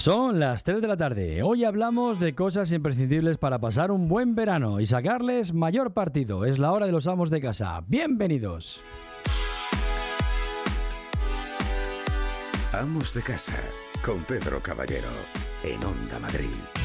Son las 3 de la tarde. Hoy hablamos de cosas imprescindibles para pasar un buen verano y sacarles mayor partido. Es la hora de los amos de casa. Bienvenidos. Amos de casa con Pedro Caballero en Onda Madrid.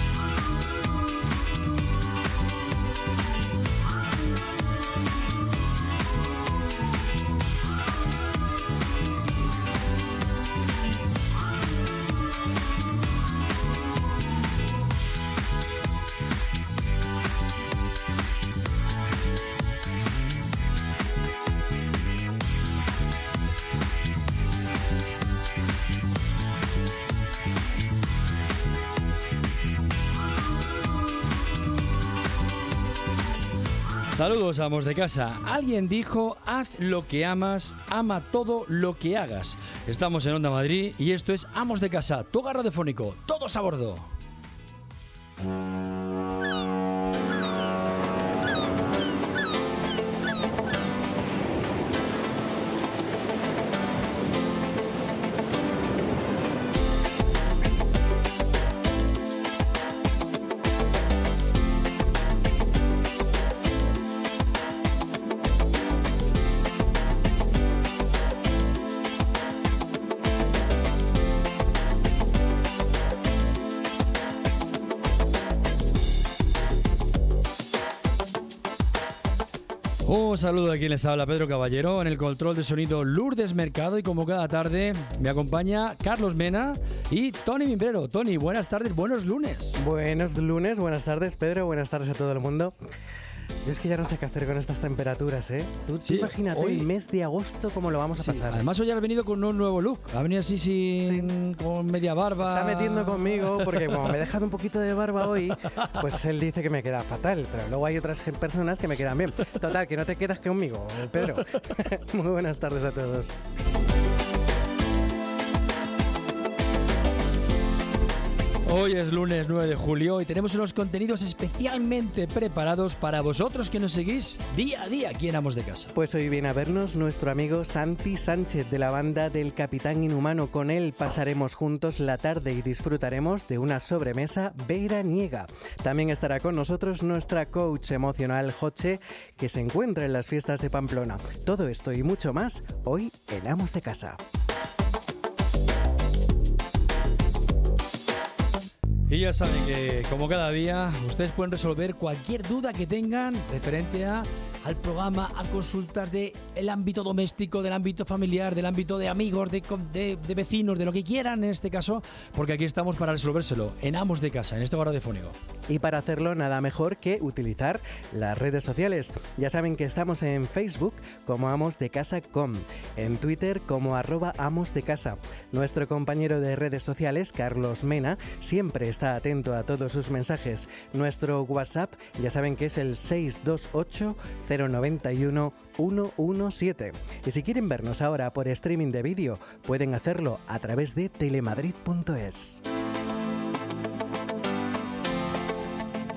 Saludos, amos de casa. Alguien dijo, haz lo que amas, ama todo lo que hagas. Estamos en Onda Madrid y esto es Amos de Casa, tu hogar radiofónico, todos a bordo. Un saludo a quien les habla Pedro Caballero, en el control de sonido Lourdes Mercado y como cada tarde me acompaña Carlos Mena y Tony Mimbrero. Tony, buenas tardes, buenos lunes. Buenos lunes, buenas tardes Pedro, buenas tardes a todo el mundo. Yo es que ya no sé qué hacer con estas temperaturas, ¿eh? Tú, Sí, imagínate hoy- el mes de agosto cómo lo vamos a Sí, pasar. además hoy has venido con un nuevo look, ha venido así sin, con media Se barba. está metiendo conmigo porque como me he dejado un poquito de barba hoy, pues él dice que me queda fatal, pero luego hay otras personas que me quedan bien. Total, que no te quedas conmigo, Pedro. Muy buenas tardes a todos. Hoy es lunes 9 de julio y tenemos unos contenidos especialmente preparados para vosotros que nos seguís día a día aquí en Amos de Casa. Pues hoy viene a vernos nuestro amigo Santi Sánchez de la banda del Capitán Inhumano. Con él pasaremos juntos la tarde y disfrutaremos de una sobremesa veraniega. También estará con nosotros nuestra coach emocional Joche, que se encuentra en las fiestas de Pamplona. Todo esto y mucho más hoy en Amos de Casa. Y ya saben que, como cada día, ustedes pueden resolver cualquier duda que tengan referente a, al programa, a consultas del el ámbito doméstico, del ámbito familiar, del ámbito de amigos, de, de- vecinos, de lo que quieran en este caso, porque aquí estamos para resolvérselo en Amos de Casa, en este hogar radiofónico. Y para hacerlo nada mejor que utilizar las redes sociales. Ya saben que estamos en Facebook como Amos de Casa en Twitter como arroba Amos de Casa. Nuestro compañero de redes sociales, Carlos Mena, siempre está atento a todos sus mensajes. Nuestro WhatsApp ya saben que es el 628 091 117. Y si quieren vernos ahora por streaming de vídeo, pueden hacerlo a través de telemadrid.es.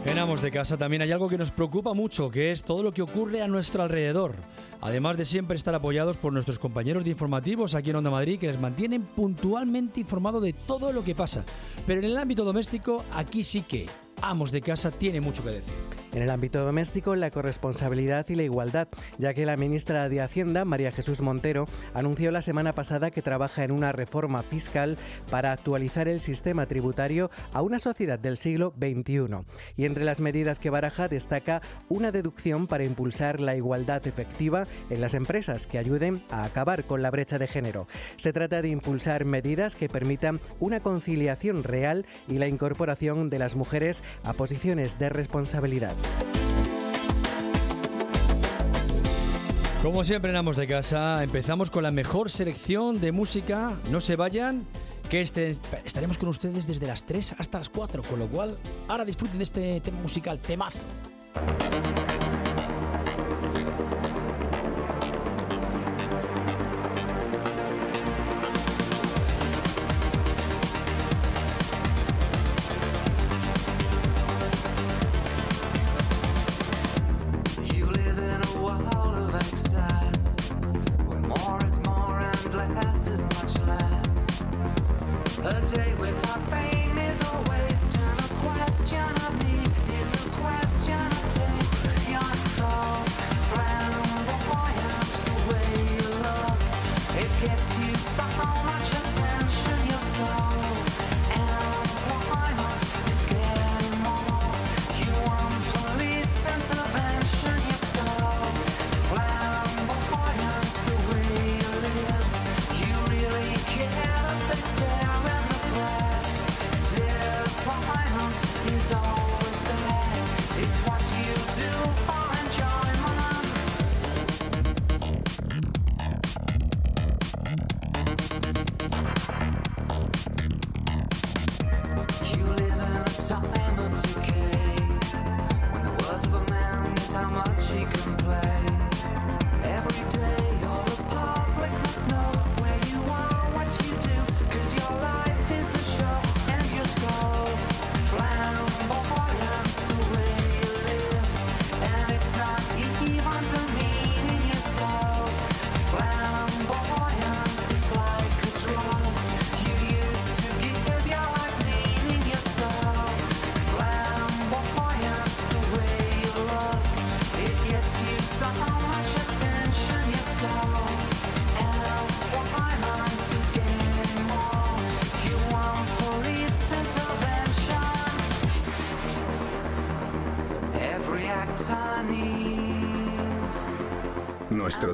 En Amos de Casa también hay algo que nos preocupa mucho, que es todo lo que ocurre a nuestro alrededor. Además de siempre estar apoyados por nuestros compañeros de informativos aquí en Onda Madrid, que les mantienen puntualmente informados de todo lo que pasa. Pero en el ámbito doméstico, aquí sí que Amos de Casa tiene mucho que decir. En el ámbito doméstico, la corresponsabilidad y la igualdad, ya que la ministra de Hacienda, María Jesús Montero, anunció la semana pasada que trabaja en una reforma fiscal para actualizar el sistema tributario a una sociedad del siglo XXI. Y entre las medidas que baraja destaca una deducción para impulsar la igualdad efectiva en las empresas que ayuden a acabar con la brecha de género. Se trata de impulsar medidas que permitan una conciliación real y la incorporación de las mujeres a posiciones de responsabilidad. Como siempre en Amos de Casa, empezamos con la mejor selección de música. No se vayan, que este, estaremos con ustedes desde las 3 hasta las 4, con lo cual ahora disfruten de este tema musical, temazo.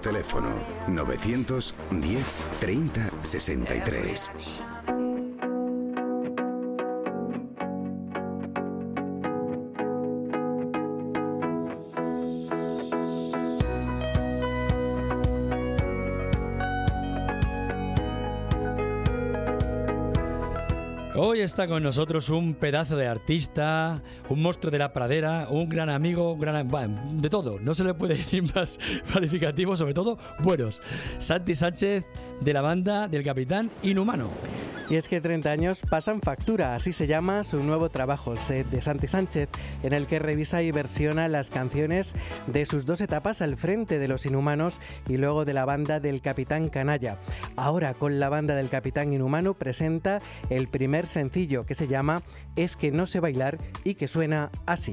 Teléfono 910 30 63. Está con nosotros un pedazo de artista, un monstruo de la pradera, un gran amigo, un gran, de todo. No se le puede decir más calificativo, sobre todo buenos. Santi Sánchez de la banda del Capitán Inhumano. Y es que 30 años pasan factura, así se llama su nuevo trabajo, Set de Santi Sánchez, en el que revisa y versiona las canciones de sus dos etapas al frente de los Inhumanos y luego de la banda del Capitán Canalla. Ahora con la banda del Capitán Inhumano presenta el primer sencillo que se llama Es que no sé bailar y que suena así.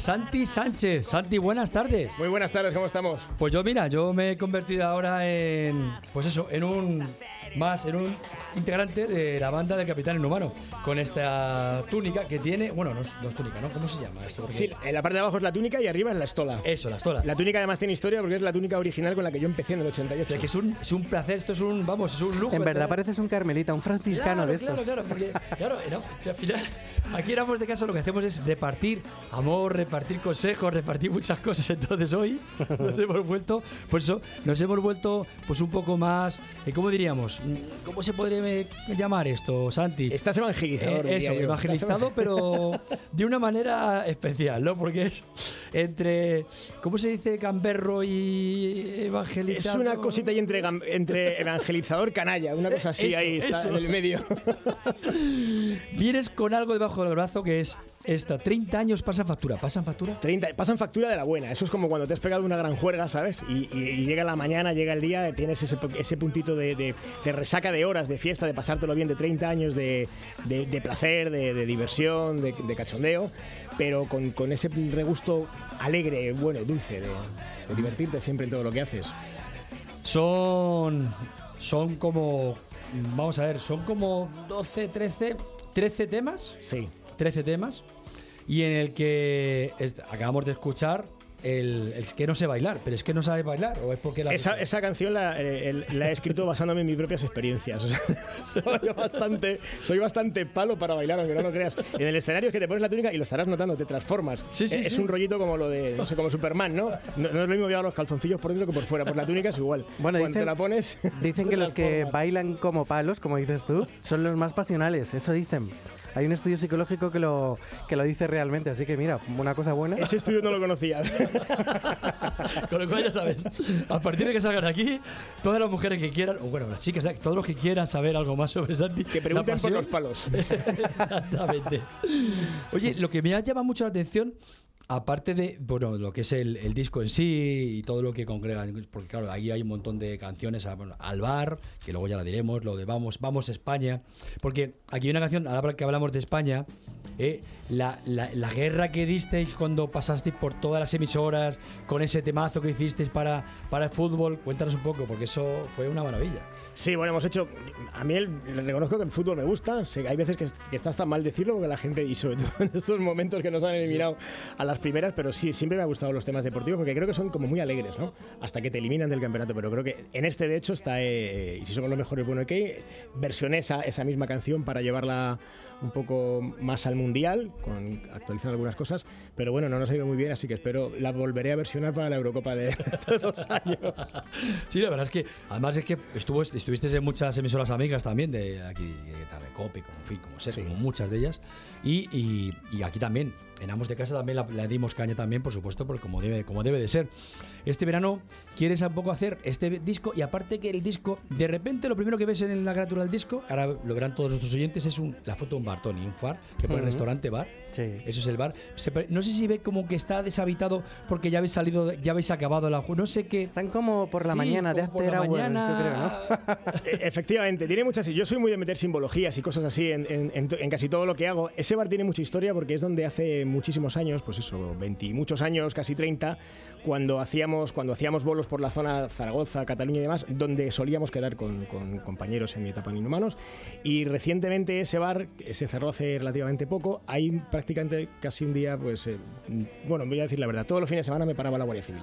Santi Sánchez. Santi, buenas tardes. Muy buenas tardes, ¿cómo estamos? Pues yo, mira, yo me he convertido ahora en, pues eso, en un, más, en un integrante de la banda del Capitán Inhumano, con esta túnica que tiene, bueno, no es, no es túnica, ¿no? ¿Cómo se llama esto? Porque- Sí, en la parte de abajo es la túnica y arriba es la estola. Eso, la estola. La túnica además tiene historia porque es la túnica original con la que yo empecé en el O 88. sea, que es un, es un placer, esto es un, vamos, es un lujo. En verdad pareces un carmelita, un franciscano claro, de estos. Claro, claro, porque, claro, no, o sea, al final, aquí éramos de casa lo que hacemos es repartir amor, repartir consejos, repartir muchas cosas. Entonces hoy nos hemos vuelto, pues eso, nos hemos vuelto pues un poco más, eh, ¿cómo diríamos? Mm, ¿Cómo se podría llamar esto, Santi? Estás evangelizador. Eh, eso, evangelizado, pero de una manera especial, ¿no? Porque es entre, ¿cómo se dice? Gamberro y Es evangelizado. una cosita ahí entre, entre evangelizador canalla, una cosa así Eso, ahí está eso. en el medio. Vienes con algo debajo del brazo que es esta, 30 años pasan factura, pasan factura. 30, pasan factura de la buena. Eso es como cuando te has pegado una gran juerga, ¿sabes? Y, y- y llega la mañana, llega el día, tienes ese, ese puntito de, de- de resaca de horas, de fiesta, de pasártelo bien, de 30 años de, de- de placer, de, de diversión, de, de cachondeo, pero con, con ese regusto alegre, bueno, dulce, de, de divertirte siempre en todo lo que haces. Son, son como, vamos a ver, son como 12, 13, 13 temas, Sí. 13 temas, y en el que acabamos de escuchar el, el que no sé bailar, pero es que no sabe bailar, o es porque la... Esa, esa canción la, eh, el- la he escrito basándome en mis propias experiencias. O sea, soy, bastante, soy bastante palo para bailar, aunque no lo creas. En el escenario es que te pones la túnica y lo estarás notando, te transformas. Sí, sí, Eh, es sí. un rollito como lo de, no sé, como Superman, ¿no? No, no es lo mismo llevar los calzoncillos por dentro que por fuera. Por la túnica es igual. Bueno, Cuando dicen- te la pones. Dicen que los que bailan como palos, como dices tú, son los más pasionales, eso dicen. Hay un estudio psicológico que lo, que lo dice realmente, así que mira, una cosa buena. Ese estudio no lo conocía. Con lo cual ya sabes, a partir de que salgan aquí, todas las mujeres que quieran, o bueno, las chicas, todos los que quieran saber algo más sobre Santi, Que pregunten por los palos. Exactamente. Oye, lo que me ha llamado mucho la atención, aparte de bueno, lo que es el, disco en sí y todo lo que congrega, porque claro, ahí hay un montón de canciones, al bar, que luego ya la diremos, lo de Vamos, Vamos España, porque aquí hay una canción, ahora que hablamos de España, eh, la, la- la guerra que disteis cuando pasasteis por todas las emisoras, con ese temazo que hicisteis para, para el fútbol, cuéntanos un poco, porque eso fue una maravilla. Sí, bueno, hemos hecho. A mí el- le reconozco que el fútbol me gusta. sé hay veces que, que está hasta mal decirlo porque la gente, y sobre todo en estos momentos que nos han eliminado a las primeras, pero sí, siempre me han gustado los temas deportivos porque creo que son como muy alegres, ¿no? Hasta que te eliminan del campeonato. Pero creo que en este, de hecho, está. eh, y si somos los mejores, bueno, que versioné esa, esa misma canción para llevarla un poco más al mundial, con actualizando algunas cosas. Pero bueno, no nos ha ido muy bien, así que espero la volveré a versionar para la Eurocopa de, de dos años. Sí, la verdad es que, además es que estuvo, estuviste en muchas emisoras amigas también, de aquí, de como, en fin, como sé, Sí. como muchas de ellas. Y, y- y aquí también, en Amos de Casa también la, le dimos caña también, por supuesto, porque como debe, como debe de ser. Este verano quieres un poco hacer este disco y aparte que el disco, de repente lo primero que ves en la carátula del disco, ahora lo verán todos nuestros oyentes, es un, la foto de un bar, Tony, un far, que pone Ujú. restaurante bar. Sí. Eso es el bar. Se pre- no sé si ve como que está deshabitado porque ya habéis salido, de- ya habéis acabado la ju- No sé qué. Están como por la Sí, mañana, de como por after la hours, mañana. yo creo, ¿no? E- Efectivamente, tiene muchas. Yo soy muy de meter simbologías y cosas así en, en- en to- en casi todo lo que hago. Ese bar tiene mucha historia porque es donde hace muchísimos años, pues eso, 20 y muchos años, casi 30, cuando hacíamos, cuando hacíamos bolos por la zona Zaragoza, Cataluña y demás, donde solíamos quedar con, con compañeros en mi etapa en Inhumanos. Y recientemente ese bar se cerró hace relativamente poco. Ahí prácticamente casi un día, pues, eh, bueno, voy a decir la verdad, todos los fines de semana me paraba la Guardia Civil.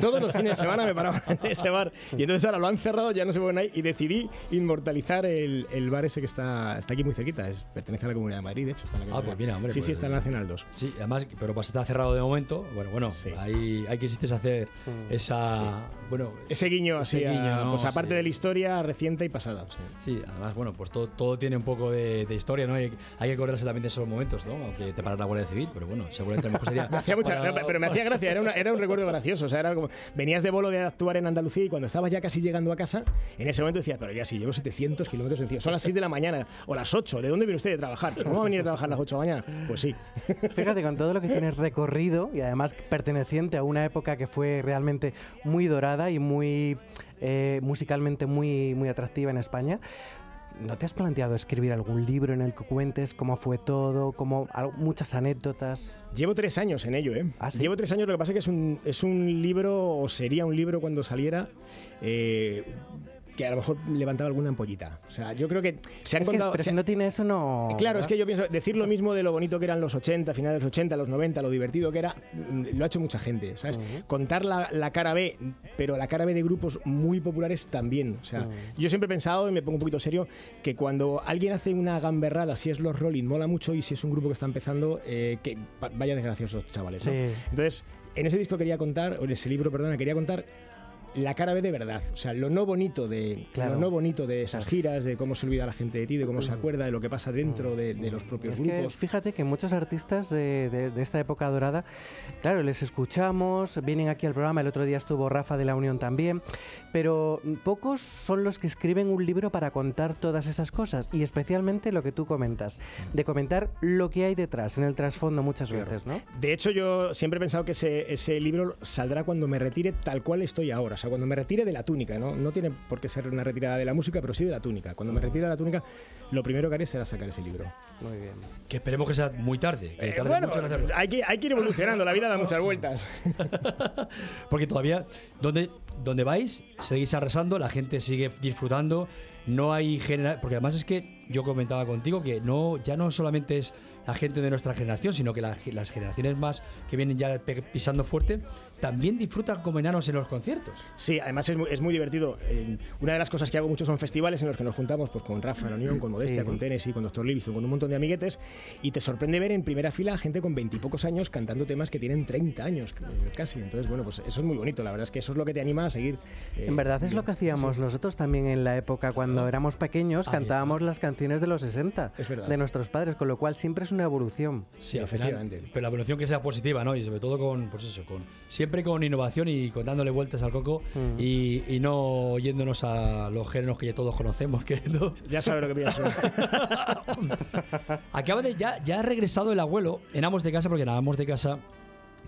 Todos los fines de semana me paraba en ese bar. Y entonces ahora lo han cerrado, ya no se pueden ahí. Y decidí inmortalizar el, el bar ese que está, está aquí muy cerquita. Es, pertenece a la Comunidad de Madrid, de hecho. Está en la Ah, pues mira, hombre, Sí, pues- sí, está en Nacional 2. Sí, además, pero pues está cerrado de momento. Bueno, bueno, Sí. ahí, ahí quisiste hacer esa. Bueno, Ese guiño Ese así, a- guiño, ¿no? pues aparte Sí. de la historia reciente y pasada. sí. sí, además, bueno, pues todo, todo tiene un poco de, de historia, ¿no? Hay, hay que acordarse también de esos momentos, ¿no? Aunque te paras la Guardia Civil, pero bueno, seguramente mejor sería. Me hacía mucha, para- no, pero me hacía gracia, era, una- era un recuerdo gracioso. O sea, era como, venías de bolo de actuar en Andalucía y cuando estabas ya casi llegando a casa, en ese momento decías, pero ya sí, llevo 700 kilómetros encima. Son las 6 de la mañana o las 8. ¿De dónde viene usted de trabajar? ¿Cómo va a venir a trabajar a las 8 de la mañana? Pues sí. Fíjate, con todo lo que tienes recorrido y además perteneciente a una época que fue realmente muy dorada y muy eh, musicalmente muy, muy atractiva en España. ¿No te has planteado escribir algún libro en el que cuentes cómo fue todo, cómo, muchas anécdotas? Llevo tres años en ello, ¿eh? ¿Ah, sí? Llevo tres años, lo que pasa es que es un, es un libro, o sería un libro cuando saliera, eh, que a lo mejor levantaba alguna ampollita. O sea, yo creo que se han Es que, contado... pero se- si no tiene eso, no. Claro, es que yo pienso, decir lo mismo de lo bonito que eran los 80, finales de los 80, los 90, lo divertido que era, mm, lo ha hecho mucha gente, ¿sabes? Contar la, la cara B, pero la cara B de grupos muy populares también. O sea, yo siempre he pensado, y me pongo un poquito serio, que cuando alguien hace una gamberrada, si es los Rolling, mola mucho, y si es un grupo que está empezando, eh, que va- vaya desgraciosos chavales. ¿no? Sí. Entonces, en ese disco quería contar, o en ese libro, perdona, quería contar la cara B de verdad, o sea, lo no bonito de Claro. lo no bonito de esas giras, de cómo se olvida la gente de ti, de cómo se acuerda de lo que pasa dentro de, de los propios Es que grupos. fíjate que muchos artistas de, de- de esta época dorada, claro, les escuchamos, vienen aquí al programa, el otro día estuvo Rafa de la Unión también, pero pocos son los que escriben un libro para contar todas esas cosas y especialmente lo que tú comentas, de comentar lo que hay detrás, en el trasfondo muchas veces, ¿no? De hecho, yo siempre he pensado que ese, ese libro saldrá cuando me retire tal cual estoy ahora, o sea, cuando me retire de la túnica, ¿no? No tiene por qué ser una retirada de la música, pero sí de la túnica. Cuando me retire de la túnica, lo primero que haré será sacar ese libro. Muy bien. Que esperemos que sea muy tarde. Que Eh, tarde bueno, mucho en hay que, hay que ir evolucionando, la vida da muchas vueltas. Porque todavía, donde, donde vais, seguís arrasando, la gente sigue disfrutando. No hay genera Porque además es que yo comentaba contigo que no ya no solamente es la gente de nuestra generación, sino que la- las generaciones más que vienen ya pisando fuerte también disfrutan como enanos en los conciertos. Sí, además es muy, es muy divertido. Eh, una de las cosas que hago mucho son festivales en los que nos juntamos pues, con Rafa, La Unión, con Modestia, Sí. con Tennessee, con Dr. Livingston, con un montón de amiguetes. Y te sorprende ver en primera fila a gente con veintipocos años cantando temas que tienen 30 años casi. Entonces, bueno, pues eso es muy bonito. La verdad es que eso es lo que te anima a seguir. eh, En verdad es bien. lo que hacíamos Sí, sí. nosotros también en la época cuando éramos pequeños, Ahí cantábamos las canciones de los 60 Es verdad. de nuestros padres, con lo cual siempre es una evolución. Sí. Efectivamente. Pero la evolución que sea positiva, ¿no? Y sobre todo con, pues eso, con siempre con innovación y con dándole vueltas al coco Mm. y, y no yéndonos a los géneros que ya todos conocemos. Que no- Ya sabes lo que pienso. Acaba de ya, ya ha regresado el abuelo en Amos de Casa, porque en Amos de Casa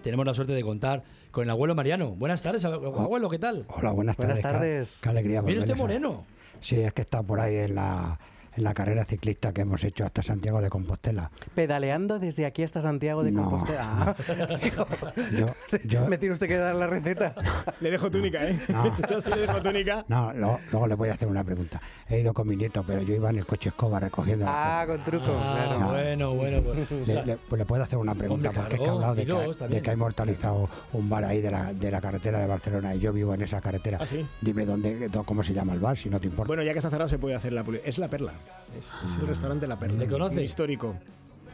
tenemos la suerte de contar con el abuelo Mariano. Buenas tardes, abuelo, ¿qué tal? Hola, buenas Buenas tardes. Qué- tardes. Qué, alegría Viene usted moreno. Sí, es que está por ahí en la, en la carrera ciclista que hemos hecho hasta Santiago de Compostela. Pedaleando desde aquí hasta Santiago de No. Compostela. Ah. Yo, yo, Me tiene usted que dar la receta. Le dejo túnica, ¿eh? No. Yo sí le dejo túnica. no, lo- luego le voy a hacer una pregunta. He ido con mi nieto, pero yo iba en el coche escoba recogiendo. Ah, con truco, Ah, claro. bueno, bueno. Pues, o sea, Le, le- pues le puedo hacer una pregunta, porque es que ha hablado de que, ha- también. de que ha inmortalizado un bar ahí de la, de la carretera de Barcelona y yo vivo en esa carretera. ¿Ah, sí? Dime dónde, dó- cómo se llama el bar, si no te importa. Bueno, ya que está cerrado se puede hacer la publicidad. Es La Perla. Es, es el restaurante La Perla. ¿Le conoce? Histórico.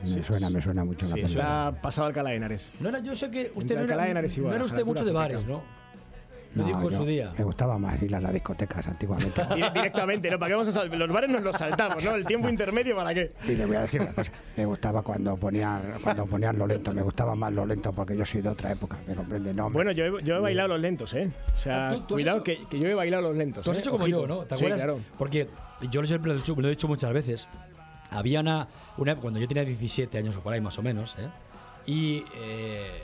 me suena, me suena mucho la Sí, persona. está pasado Alcalá de Henares. no era, yo sé que usted Entre no Alcalá de era, Henares y no era usted mucho de bares. ¿no? Lo No, dijo en yo- su día. Me gustaba más ir a las discotecas antiguamente. Dire- Directamente, ¿no? ¿Para qué vamos a sal- Los bares nos los saltamos, ¿no? El tiempo intermedio, ¿para qué? Y le voy a decir una cosa, me gustaba cuando ponían, cuando ponían lo lento, me gustaba más lo lento porque yo soy de otra época, ¿me comprende? No, Bueno, yo he, yo he bailado los lentos, ¿eh? O sea, Ah, ¿tú- tú has cuidado hecho- que, que yo he bailado los lentos. Tú has ¿eh? hecho como Ojito. yo, ¿no? ¿Te Sí, acuerdas? claro. Porque yo siempre lo he, dicho, lo he dicho muchas veces. Había una, una cuando yo tenía 17 años o por ahí más o menos, ¿eh? Y eh,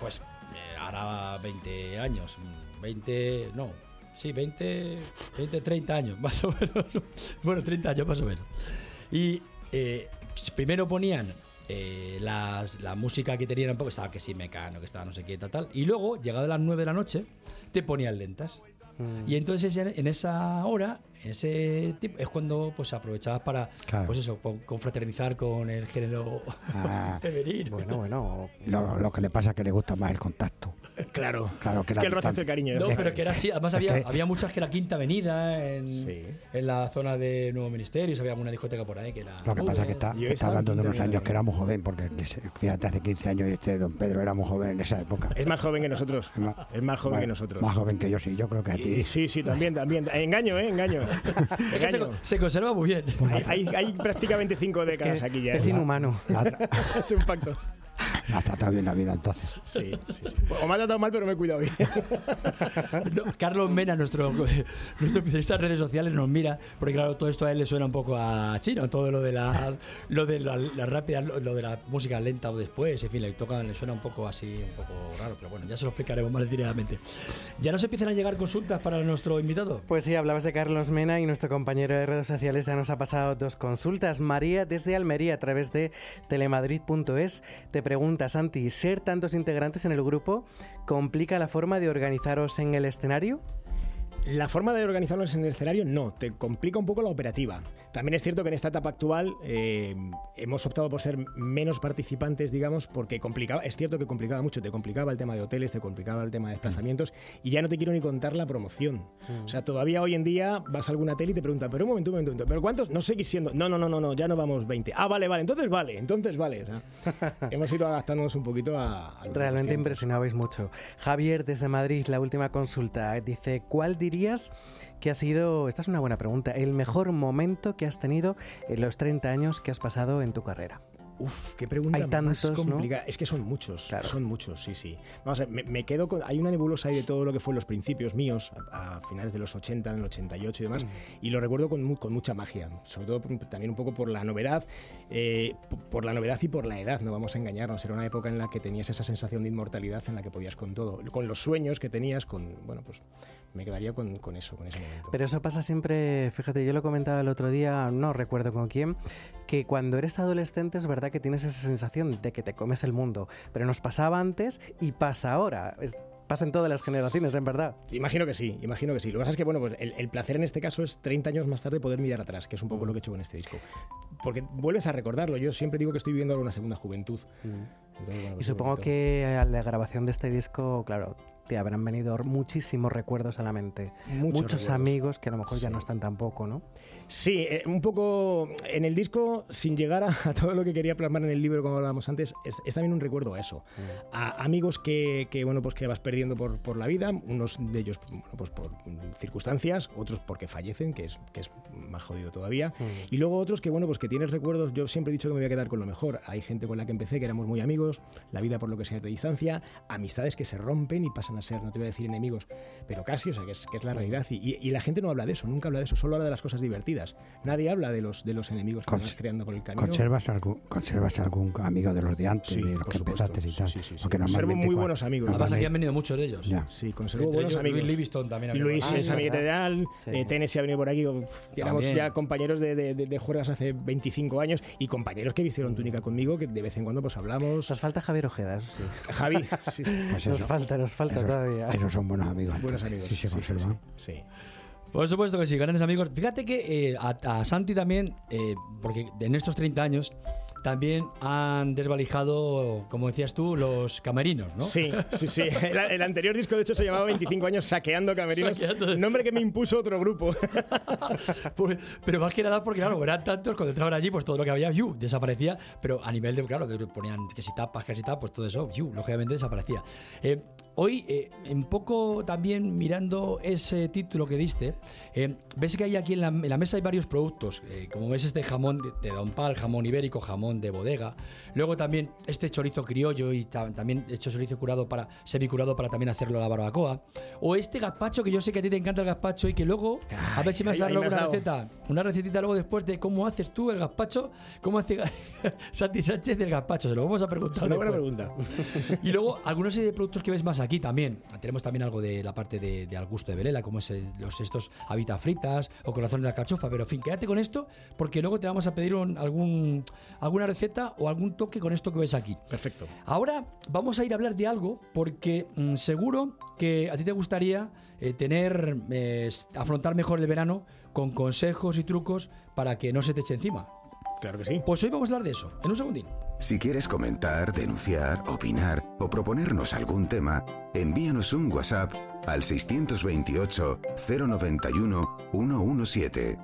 pues ahora 20 años, 20, no, sí, 20, 20, 30 años, más o menos. Bueno, 30 años más o menos. Y eh, primero ponían eh, las, la música que tenían un poco, estaba que sí mecano, que estaba no sé qué, tal, tal. Y luego, llegado a las 9 de la noche, te ponían lentas. Mm. Y entonces en en esa hora, ese tiempo, es cuando pues aprovechabas para, Claro. pues eso, con- confraternizar con el género Ah, femenino. Bueno, bueno. lo, lo que le pasa es que le gusta más el contacto. Claro. Claro, que es que el roce hace distancia- el cariño. No, pero que era así. Además, Es había, que- había muchas que era Quinta Avenida, en, Sí. en la zona de Nuevo Ministerio, había una discoteca por ahí que era. Lo que pasa es que está, que está hablando de unos años que era muy joven, porque fíjate, hace 15 años y este don Pedro era muy joven en esa época. Es más joven que nosotros. Es más joven que nosotros. Más joven que yo, sí, yo creo que a Y- ti. sí, sí, también, también. Engaño, ¿eh? Engaño. Es que se, conserva muy bien. Hay, hay- hay prácticamente cinco décadas Que aquí ya. es ¿eh? inhumano. Es un pacto. La ha tratado bien la vida entonces. Sí, sí, sí. O me ha tratado mal, pero me he cuidado bien. No, Carlos Mena, nuestro, nuestro especialista en redes sociales, nos mira, porque claro, todo esto a él le suena un poco a chino, todo lo de la, lo de la, la rápida, lo, lo de la música lenta o después, en fin, le toca, le suena un poco así, un poco raro, pero bueno, ya se lo explicaremos más detalladamente. ¿Ya nos empiezan a llegar consultas para nuestro invitado? Pues sí, hablabas de Carlos Mena y nuestro compañero de redes sociales ya nos ha pasado dos consultas. María desde Almería a través de telemadrid.es te pregunta, Santi, ¿ser tantos integrantes en el grupo complica la forma de organizaros en el escenario? La forma de organizarnos en el escenario no, te complica un poco la operativa. También es cierto que en esta etapa actual eh, hemos optado por ser menos participantes, digamos, porque complicaba, es cierto que complicaba mucho, te complicaba el tema de hoteles, te complicaba el tema de desplazamientos y ya no te quiero ni contar la promoción. O sea, todavía hoy en día vas a alguna tele y te preguntan, pero un momento, un momento, un momento, ¿pero cuántos? No seguís siendo. No, no, no, no, no, ya no vamos 20. Ah, vale, vale, entonces vale, entonces vale. O sea, hemos ido adaptándonos un poquito a... a Realmente impresionabais mucho. Javier desde Madrid, la última consulta, dice, ¿cuál dirías que ha sido, esta es una buena pregunta, el mejor momento que has tenido en los 30 años que has pasado en tu carrera? Uf, qué pregunta Hay más tantos. Es que son muchos, Claro. son muchos, sí, sí. Vamos a ver, me, me quedo con... Hay una nebulosa ahí de todo lo que fue los principios míos, a, a finales de los 80, en el 88 y demás, y lo recuerdo con, con mucha magia, sobre todo también un poco por la novedad, eh, por la novedad y por la edad, no vamos a engañarnos, era una época en la que tenías esa sensación de inmortalidad en la que podías con todo, con los sueños que tenías, con... Bueno, pues me quedaría con, con eso, con ese momento. Pero eso pasa siempre, fíjate, yo lo comentaba el otro día, no recuerdo con quién, que cuando eres adolescente es verdad que tienes esa sensación de que te comes el mundo, pero nos pasaba antes y pasa ahora. Es- pasa en todas las generaciones, en verdad. Imagino que sí, imagino que sí. Lo que pasa es que, bueno, pues el, el placer en este caso es 30 años más tarde poder mirar atrás, que es un poco lo que he hecho con este disco. Porque vuelves a recordarlo. Yo siempre digo que estoy viviendo ahora una segunda juventud. Entonces, bueno, Y pues es supongo que a la grabación de este disco, claro, te habrán venido muchísimos recuerdos a la mente. Muchos Muchos amigos que a lo mejor ya no están tampoco, ¿no? Sí, eh, un poco en el disco, sin llegar a, a todo lo que quería plasmar en el libro, como hablábamos antes, es, es también un recuerdo a eso. A amigos que, que, bueno, pues que vas perdiendo por, por la vida, unos de ellos bueno, pues por circunstancias, otros porque fallecen, que es, que es más jodido todavía. Y luego otros que, bueno, pues que tienes recuerdos, yo siempre he dicho que me voy a quedar con lo mejor. Hay gente con la que empecé que éramos muy amigos, la vida por lo que sea de distancia, amistades que se rompen y pasan pasan a ser, no te voy a decir enemigos, pero casi, o sea, que es, que es la realidad. Y, y- y la gente no habla de eso, nunca habla de eso, solo habla de las cosas divertidas. Nadie habla de los, de los enemigos que Cons- vas creando por el camino. ¿Conservas algún, ¿Conservas algún amigo de los de antes, Sí, de los que supuesto. empezaste y tal? Sí, sí, sí. Porque Conservo muy buenos amigos. Además, aquí han venido muchos de ellos. Ya. Sí, conservo Entre buenos ellos, amigos. Luis Livingston también. ha venido Luis es amiguete de. Al, Sí. eh, Tennessee ha venido por aquí. uf, éramos ya compañeros de, de, de- de juergas hace 25 años y compañeros que vistieron túnica conmigo que de vez en cuando pues hablamos. Nos falta Javier Ojeda, eso sí. Javi, sí, sí, Pues Nos eso, falta, nos falta esos, todavía. esos son buenos amigos. buenos amigos. Sí, se sí, sí, conservan. sí, sí. Por supuesto que sí, grandes amigos. Fíjate que eh, a, a Santi también, eh, porque en estos 30 años también han desvalijado, como decías tú, los camerinos, ¿no? Sí, sí, sí. El, el anterior disco, de hecho, se llamaba 25 años Saqueando Camerinos. Saqueando. Nombre que me impuso otro grupo. Pues, pero más que nada porque, claro, eran tantos, cuando entraban allí, pues todo lo que había, ¡yu! desaparecía. Pero a nivel de, claro, de- ponían que si tapas, que si tapas, pues todo eso, ¡yu! lógicamente desaparecía. Eh, hoy, eh, un poco también mirando ese título que diste, eh, ves que hay aquí en la, en la mesa hay varios productos, eh, como ves este jamón de, de Don Pal, jamón ibérico, jamón de bodega. Luego también este chorizo criollo y ta- también hecho chorizo curado para, semicurado para también hacerlo a la barbacoa. O este gazpacho, que yo sé que a ti te encanta el gazpacho y que luego, a ver si me has una dado. receta, una recetita luego después de cómo haces tú el gazpacho, cómo hace Santi Sánchez del gazpacho, se lo vamos a preguntar. Una buena pregunta. Y luego algunos de productos que ves más aquí también. Tenemos también algo de la parte de, de al gusto de Velela, como es el- los estos habitas fritas o corazones de alcachofa. Pero en fin, quédate con esto porque luego te vamos a pedir un- algún, alguna receta o algún toque con esto que ves aquí. Perfecto. Ahora vamos a ir a hablar de algo porque mm, seguro que a ti te gustaría eh, tener, eh, afrontar mejor el verano con consejos y trucos para que no se te eche encima. Claro que sí. Pues hoy vamos a hablar de eso, en un segundín. Si quieres comentar, denunciar, opinar o proponernos algún tema, envíanos un WhatsApp al 628 091 117.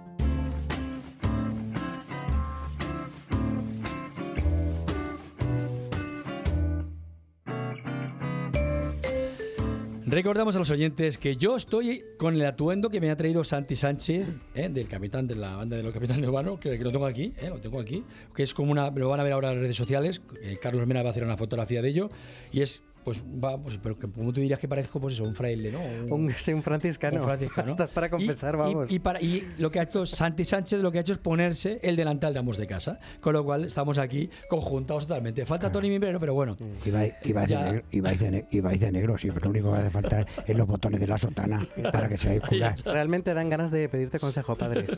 Recordamos a los oyentes que yo estoy con el atuendo que me ha traído Santi Sánchez, ¿eh? del capitán de la banda de los capitanes urbanos, que, lo tengo aquí, ¿eh? lo tengo aquí, que es como una, lo van a ver ahora en las redes sociales, eh, Carlos Mena va a hacer una fotografía de ello, y es, pues, va, pues, pero que, como tú dirías que parezco, pues eso, un fraile, ¿no? Un, sí, un franciscano. Un franciscano. Estás para confesar, Y- y- vamos. Y, para, y lo que ha hecho Santi Sánchez, lo que ha hecho es ponerse el delantal de Amos de Casa. Con lo cual estamos aquí conjuntados totalmente. Falta Tony Mimbrero, pero bueno. Y vais, y vais de negro, y vais de, ne- y vais de negro, sí, pero lo único que hace falta es los botones de la sotana para que seáis curas. Realmente dan ganas de pedirte consejo, padre.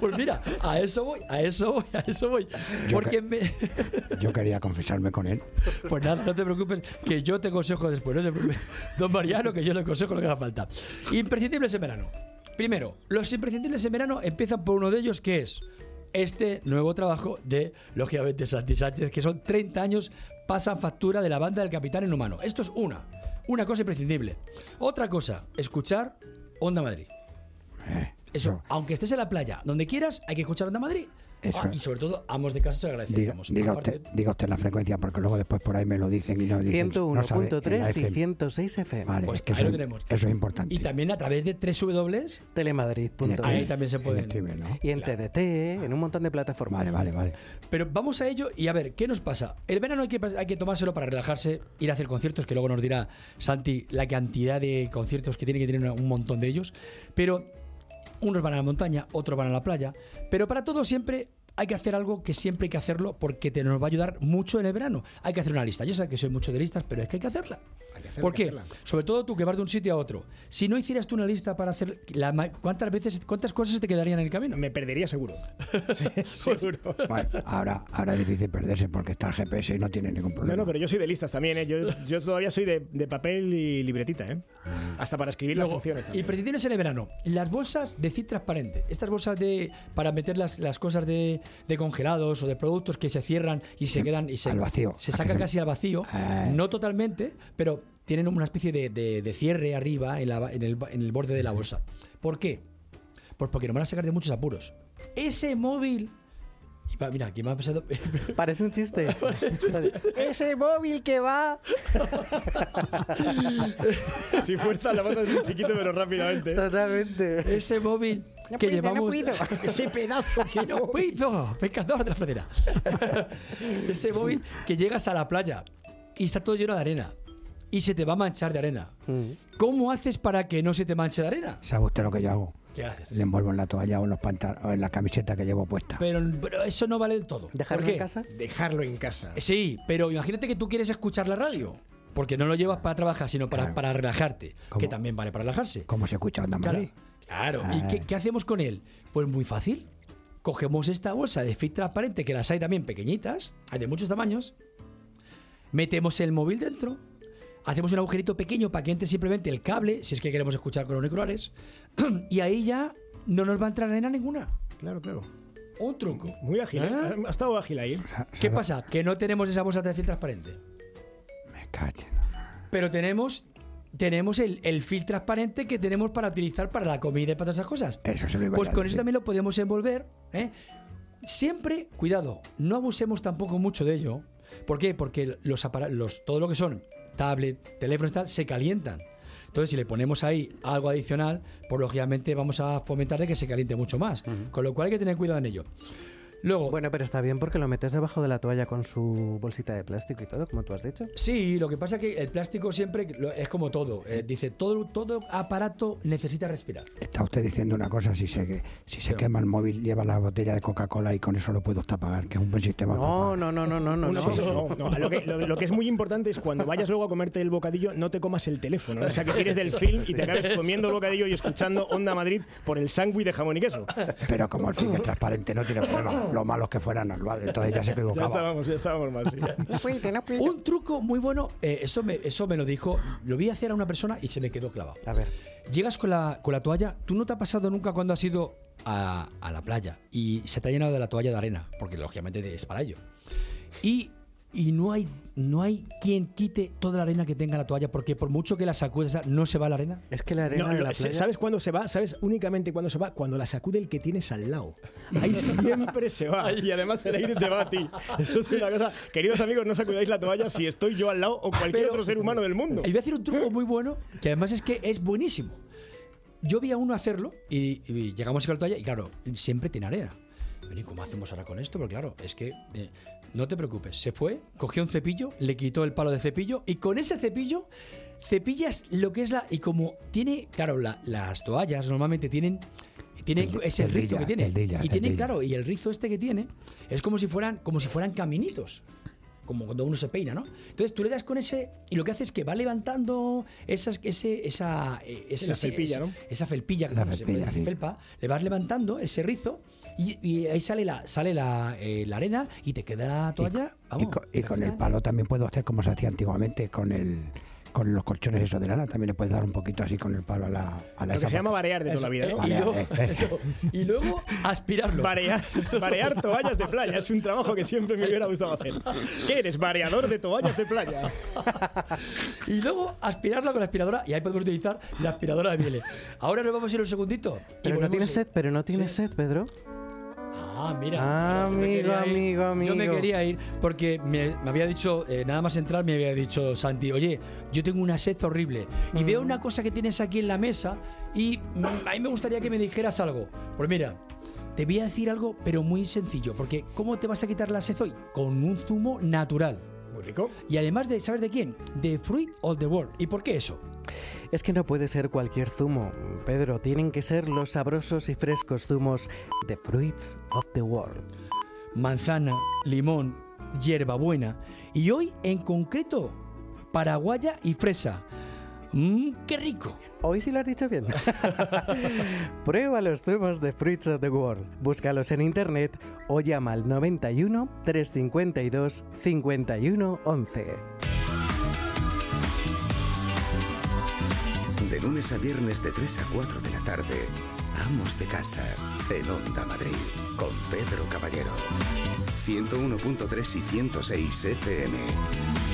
Pues mira, a eso voy, a eso voy, a eso voy. Yo Porque que- me... Yo quería confesarme con él. Pues nada, no te preocupes, que yo te consejo después. No. Don Mariano, que yo le consejo lo que haga falta. Imprescindibles en verano. Primero, los imprescindibles en verano empiezan por uno de ellos, que es este nuevo trabajo de, lógicamente, Santi Sánchez, que son 30 años, pasan factura de la banda del Capitán Inhumano. Esto es una, una cosa imprescindible. Otra cosa, escuchar Onda Madrid. Eh, Eso, aunque estés en la playa, donde quieras, hay que escuchar Onda Madrid. Eso Ah, y sobre todo, amos de casa se lo Diga, agradeceríamos. diga Aparte- usted, diga usted la frecuencia, porque luego después por ahí me lo dicen y no dicen. no sabe, en la 101.3 y FM. 106 FM. Vale, Pues es que ahí eso, lo es- tenemos. eso es importante. Y también a través de www. Telemadrid.es. Ahí también se puede. Y en TDT, en un montón de plataformas. Vale, vale, vale. Pero vamos a ello y a ver, ¿qué nos pasa? El verano hay que, hay que tomárselo para relajarse, ir a hacer conciertos, que luego nos dirá Santi la cantidad de conciertos que tiene que tener un montón de ellos. Pero unos van a la montaña, otros van a la playa. Pero para todo siempre hay que hacer algo que siempre hay que hacerlo porque te nos va a ayudar mucho en el verano. Hay que hacer una lista. Yo sé que soy mucho de listas, pero es que hay que hacerla. ¿Por qué? hacerla. Sobre todo tú que vas de un sitio a otro. Si no hicieras tú una lista para hacer la cuántas veces, cuántas cosas te quedarían en el camino. Me perdería seguro. Sí, seguro. Bueno, ahora, ahora es difícil perderse porque está el GPS y no tiene ningún No, problema. no, pero yo soy de listas también, ¿eh? Yo, yo todavía soy de, de papel y libretita, ¿eh? Hasta para escribir las funciones también. imprescindibles en el verano. Las bolsas de zip transparente. Estas bolsas de para meter las, las cosas de, de congelados o de productos que se cierran y se Sí, quedan y se, al vacío. se A que saca casi al vacío. Eh. No totalmente, pero tienen una especie de, de- de cierre arriba en, la- en el, en el borde de la bolsa. ¿Por qué? Pues porque nos van a sacar de muchos apuros. Ese móvil. Mira, aquí me ha pasado. Parece un chiste. Ese móvil que va. Si fuerza la bota es un chiquito, pero rápidamente. Totalmente. Ese móvil No que puedo, no llevamos. puedo. ese pedazo que no puedo. Pescador de la frontera. ese móvil que llegas a la playa y está todo lleno de arena. Y se te va a manchar de arena. Mm. ¿Cómo haces para que no se te manche de arena? ¿Sabe usted lo que yo hago? ¿Qué haces? Le envuelvo en la toalla o en, los pantal- o en la camiseta que llevo puesta. Pero, pero eso no vale del todo. ¿Dejarlo ¿Por qué? en casa? Dejarlo en casa. Sí, pero imagínate que tú quieres escuchar la radio. Porque no lo llevas para trabajar, sino para, Claro. para relajarte. ¿Cómo? Que también vale para relajarse. ¿Cómo se escucha Onda Claro. Claro. Ah. ¿Y qué, qué hacemos con él? Pues muy fácil. Cogemos esta bolsa de fit transparente, que las hay también pequeñitas, hay de muchos tamaños. Metemos el móvil dentro. Hacemos un agujerito pequeño para que entre simplemente el cable, si es que queremos escuchar con los auriculares. y ahí ya no nos va a entrar arena ninguna. Claro, claro. Un truco. Muy ágil, ¿eh? ¿Ah? Ha estado ágil ahí. ¿Qué pasa? Que no tenemos esa bolsa de transparente. Me cachen. Pero tenemos, tenemos el, el film transparente que tenemos para utilizar para la comida y para todas esas cosas. Eso se lo iba Pues a con eso también lo podemos envolver. ¿eh? Siempre, cuidado, no abusemos tampoco mucho de ello. ¿Por qué? Porque los los, todo lo que son tablet, teléfonos tal, se calientan. Entonces, si le ponemos ahí algo adicional, pues lógicamente vamos a fomentar de que se caliente mucho más. Con lo cual hay que tener cuidado en ello. Luego, Bueno, pero está bien porque lo metes debajo de la toalla con su bolsita de plástico y todo, como tú has dicho. Sí, lo que pasa es que el plástico siempre lo- es como todo. eh, dice, todo, todo aparato necesita respirar. Está usted diciendo una cosa, si se, si se quema el móvil, lleva la botella de Coca-Cola y con eso lo puede usted apagar, que es un buen sistema. No, no, no, no, no, no. No. no, no, lo, que, lo- lo que es muy importante es cuando vayas luego a comerte el bocadillo, no te comas el teléfono. O sea, que tires del film y te acabes comiendo el bocadillo y escuchando Onda Madrid por el sándwich de jamón y queso. Pero como el film es transparente, no tiene problema. Lo malo es que fuera normal, entonces ya se Ya equivocaba. estábamos, ya estábamos sí. Puede, no puede. Un truco muy bueno, eh, eso, me, eso me lo dijo, lo vi hacer a una persona y se me quedó clavado. A ver. Llegas con la, con la toalla, ¿tú no te ha pasado nunca cuando has ido a, a la playa y se te ha llenado de la toalla de arena? Porque lógicamente es para ello. Y, y no, hay, no hay quien quite toda la arena que tenga la toalla, porque por mucho que la sacudes, no se va la arena. Es que la arena No, de la playa... ¿Sabes cuándo se va? ¿Sabes únicamente cuándo se va? Cuando la sacude el que tienes al lado. Ahí siempre se va. Y además el aire te va a ti. Eso es una cosa. Queridos amigos, no sacudáis la toalla si estoy yo al lado o cualquier Pero- otro ser humano del mundo. Y voy a decir un truco muy bueno, que además es que es buenísimo. Yo vi a uno hacerlo y, y llegamos con la toalla y claro, siempre tiene arena. ¿Y cómo hacemos ahora con esto? Porque claro, es que eh, no te preocupes. Se fue, cogió un cepillo, le quitó el palo de cepillo y con ese cepillo cepillas lo que es la... Y como tiene, claro, la- las toallas normalmente tienen... Tienen Celdilla, ese rizo que tiene. y tiene, claro, y el rizo este que tiene es como si fueran, como si fueran caminitos como cuando uno se peina, ¿no? Entonces tú le das con ese y lo que hace es que va levantando esas, ese, esa, eh, esa, La felpilla, esa, ¿no? esa felpilla, que La no sé, felpilla, sí. felpa, le vas levantando ese rizo y, y ahí sale la, sale la, eh, la arena y te queda la Y, toalla. y vamos, co- y con el palo también puedo hacer como se hacía antiguamente con el con los colchones esos de lana. También le puedes dar un poquito así con el palo a la a la Lo que se llama barear de toda la vida, Eh, ¿no? y, luego, eh, eh. eso, y luego aspirarlo. Barear, barear toallas de playa es un trabajo que siempre me hubiera gustado hacer. ¿Qué eres? Bareador de toallas de playa. Y luego aspirarla con la aspiradora y ahí podemos utilizar la aspiradora de miele. Ahora nos vamos a ir un segundito. y Pero no tienes y- sed, pero no tienes Sí. sed, Pedro. Ah, mira. Ah, yo me amigo, quería ir- amigo, Yo me amigo. quería ir porque me, me había dicho, eh, nada más entrar, me había dicho Santi, oye, yo tengo una sed horrible y veo Mm. una cosa que tienes aquí en la mesa y mm, a mí me gustaría que me dijeras algo. Pues mira, te voy a decir algo, pero muy sencillo, porque ¿cómo te vas a quitar la sed hoy? Con un zumo natural. Rico. Y además de, ¿sabes de quién? De Fruit of the World. ¿Y por qué eso? Es que no puede ser cualquier zumo, Pedro. Tienen que ser los sabrosos y frescos zumos de Fruits of the World. manzana, limón, hierbabuena y hoy en concreto paraguaya y fresa. ¡Mmm, qué rico! Hoy sí lo has dicho bien. Prueba los zumos de Fruits of the World. Búscalos en internet o llama al 91 352 51 11. De lunes a viernes de 3 a 4 de la tarde, Amos de Casa, en Onda Madrid, con Pedro Caballero. 101.3 y 106 FM.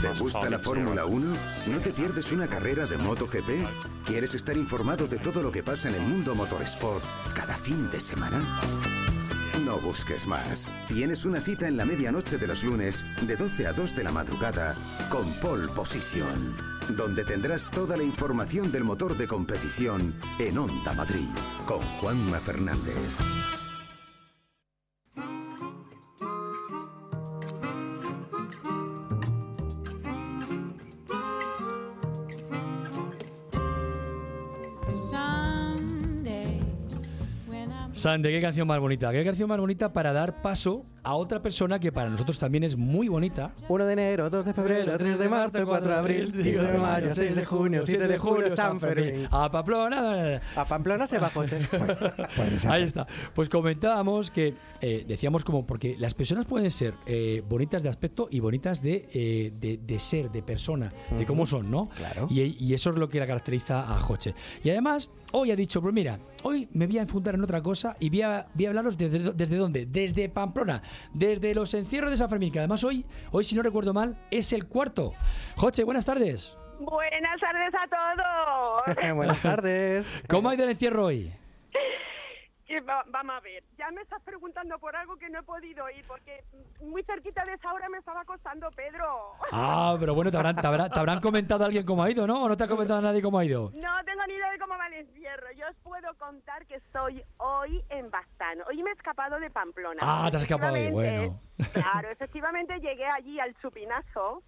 ¿Te gusta la Fórmula 1? ¿No te pierdes una carrera de MotoGP? ¿Quieres estar informado de todo lo que pasa en el mundo motorsport cada fin de semana? No busques más. Tienes una cita en la medianoche de los lunes, de 12 a 2 de la madrugada, con Pole Position, donde tendrás toda la información del motor de competición en Onda Madrid, con Juanma Fernández. sun. Sande, qué canción más bonita. Qué canción más bonita para dar paso a otra persona que para nosotros también es muy bonita. 1 de enero, 2 de febrero, 3 de marzo, 4 de abril, 5 de mayo, 6 de junio, 7 de julio, San Fermín. A Pamplona. A Pamplona se va Joche. Ahí está. Pues comentábamos que eh, decíamos como porque las personas pueden ser eh, bonitas de aspecto y bonitas de, eh, de, de ser, de persona, de cómo son, ¿no? Claro. Y, y eso es lo que la caracteriza a Joche. Y además, hoy ha dicho, pues mira, hoy me voy a enfundar en otra cosa y voy a, voy a hablaros desde, desde dónde, desde Pamplona, desde los encierros de San Fermín, que además hoy, hoy si no recuerdo mal, es el cuarto. Joche, buenas tardes. Buenas tardes a todos. Buenas tardes. ¿Cómo ha ido el encierro hoy? Que va- vamos a ver, ya me estás preguntando por algo que no he podido ir, porque muy cerquita de esa hora me estaba acostando Pedro. Ah, pero bueno, te habrán, te habrá- te habrán comentado alguien cómo ha ido, ¿no? ¿O no te ha comentado nadie cómo ha ido? No tengo ni idea de cómo va el encierro. Yo os puedo contar que estoy hoy en Bastano. Hoy me he escapado de Pamplona. Ah, te has escapado hoy, bueno. Claro, efectivamente llegué allí al chupinazo.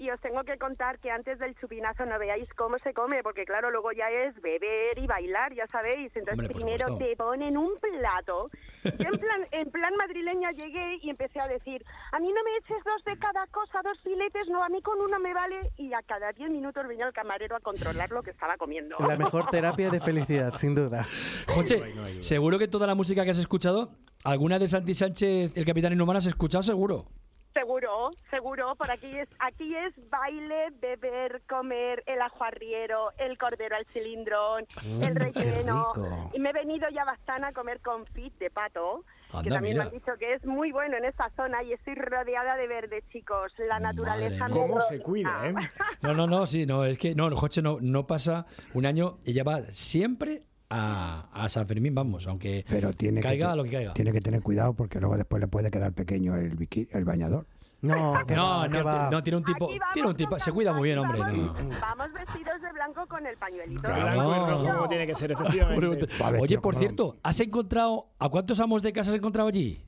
Y os tengo que contar que antes del chupinazo no veáis cómo se come, porque claro, luego ya es beber y bailar, ya sabéis. Entonces Hombre, primero supuesto. te ponen un plato. Yo en plan, en plan madrileña llegué y empecé a decir, a mí no me eches dos de cada cosa, dos filetes, no, a mí con uno me vale. Y a cada diez minutos venía el camarero a controlar lo que estaba comiendo. La mejor terapia de felicidad, sin duda. Joche, seguro que toda la música que has escuchado, alguna de Santi Sánchez, el Capitán Inhumano, has escuchado seguro. Seguro, seguro, por aquí es, aquí es baile, beber, comer, el ajo arriero, el cordero al cilindrón, Mm, el relleno. Y me he venido ya bastante a comer confit de pato, que también me han dicho que es muy bueno en esta zona y estoy rodeada de verde, chicos. La naturaleza me ¿Cómo se cuida, eh? No, no, no, sí, no, es que no, Joche no, no pasa un año, ella va siempre a, a San Fermín, vamos, aunque Pero tiene caiga que, lo que caiga. Tiene que tener cuidado porque luego después le puede quedar pequeño el, el bañador. No, No, va, no, va. no, tiene un tipo, tiene un tipo, se cuida muy bien, hombre. vamos, no. vamos vestidos de blanco con el pañuelito. Claro. Blanco y rojo como tiene que ser, efectivamente. Va Oye, por cierto, ¿has encontrado, a cuántos amos de casa has encontrado allí?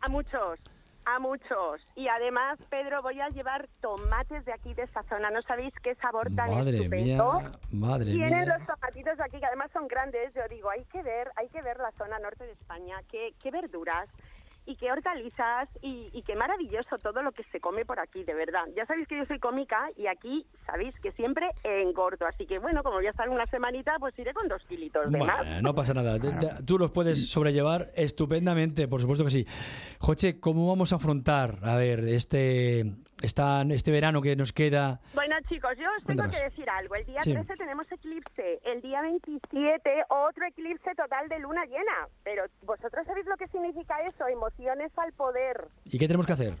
A muchos, a muchos. Y además, Pedro, voy a llevar tomates de aquí, de esta zona. ¿No sabéis qué sabor tan Madre estupendo? mía, madre Tienen mía. los tomatitos de aquí, que además son grandes. Yo digo, hay que ver, hay que ver la zona norte de España, qué, qué verduras y qué hortalizas y, y qué maravilloso todo lo que se come por aquí, de verdad. Ya sabéis que yo soy cómica y aquí sabéis que siempre engordo. Así que bueno, como voy a estar una semanita, pues iré con dos kilitos de más. Bueno, no pasa nada. Tú los puedes sobrellevar estupendamente, por supuesto que sí. Joche, ¿cómo vamos a afrontar, a ver, este, esta, este verano que nos queda? Bueno, chicos, yo os tengo Cuéntanos. que decir algo. El día Sí. 13 tenemos eclipse, el día 27 otro eclipse total de luna llena. Pero vosotros sabéis lo que significa eso, emociones al poder, ¿Y qué tenemos que hacer?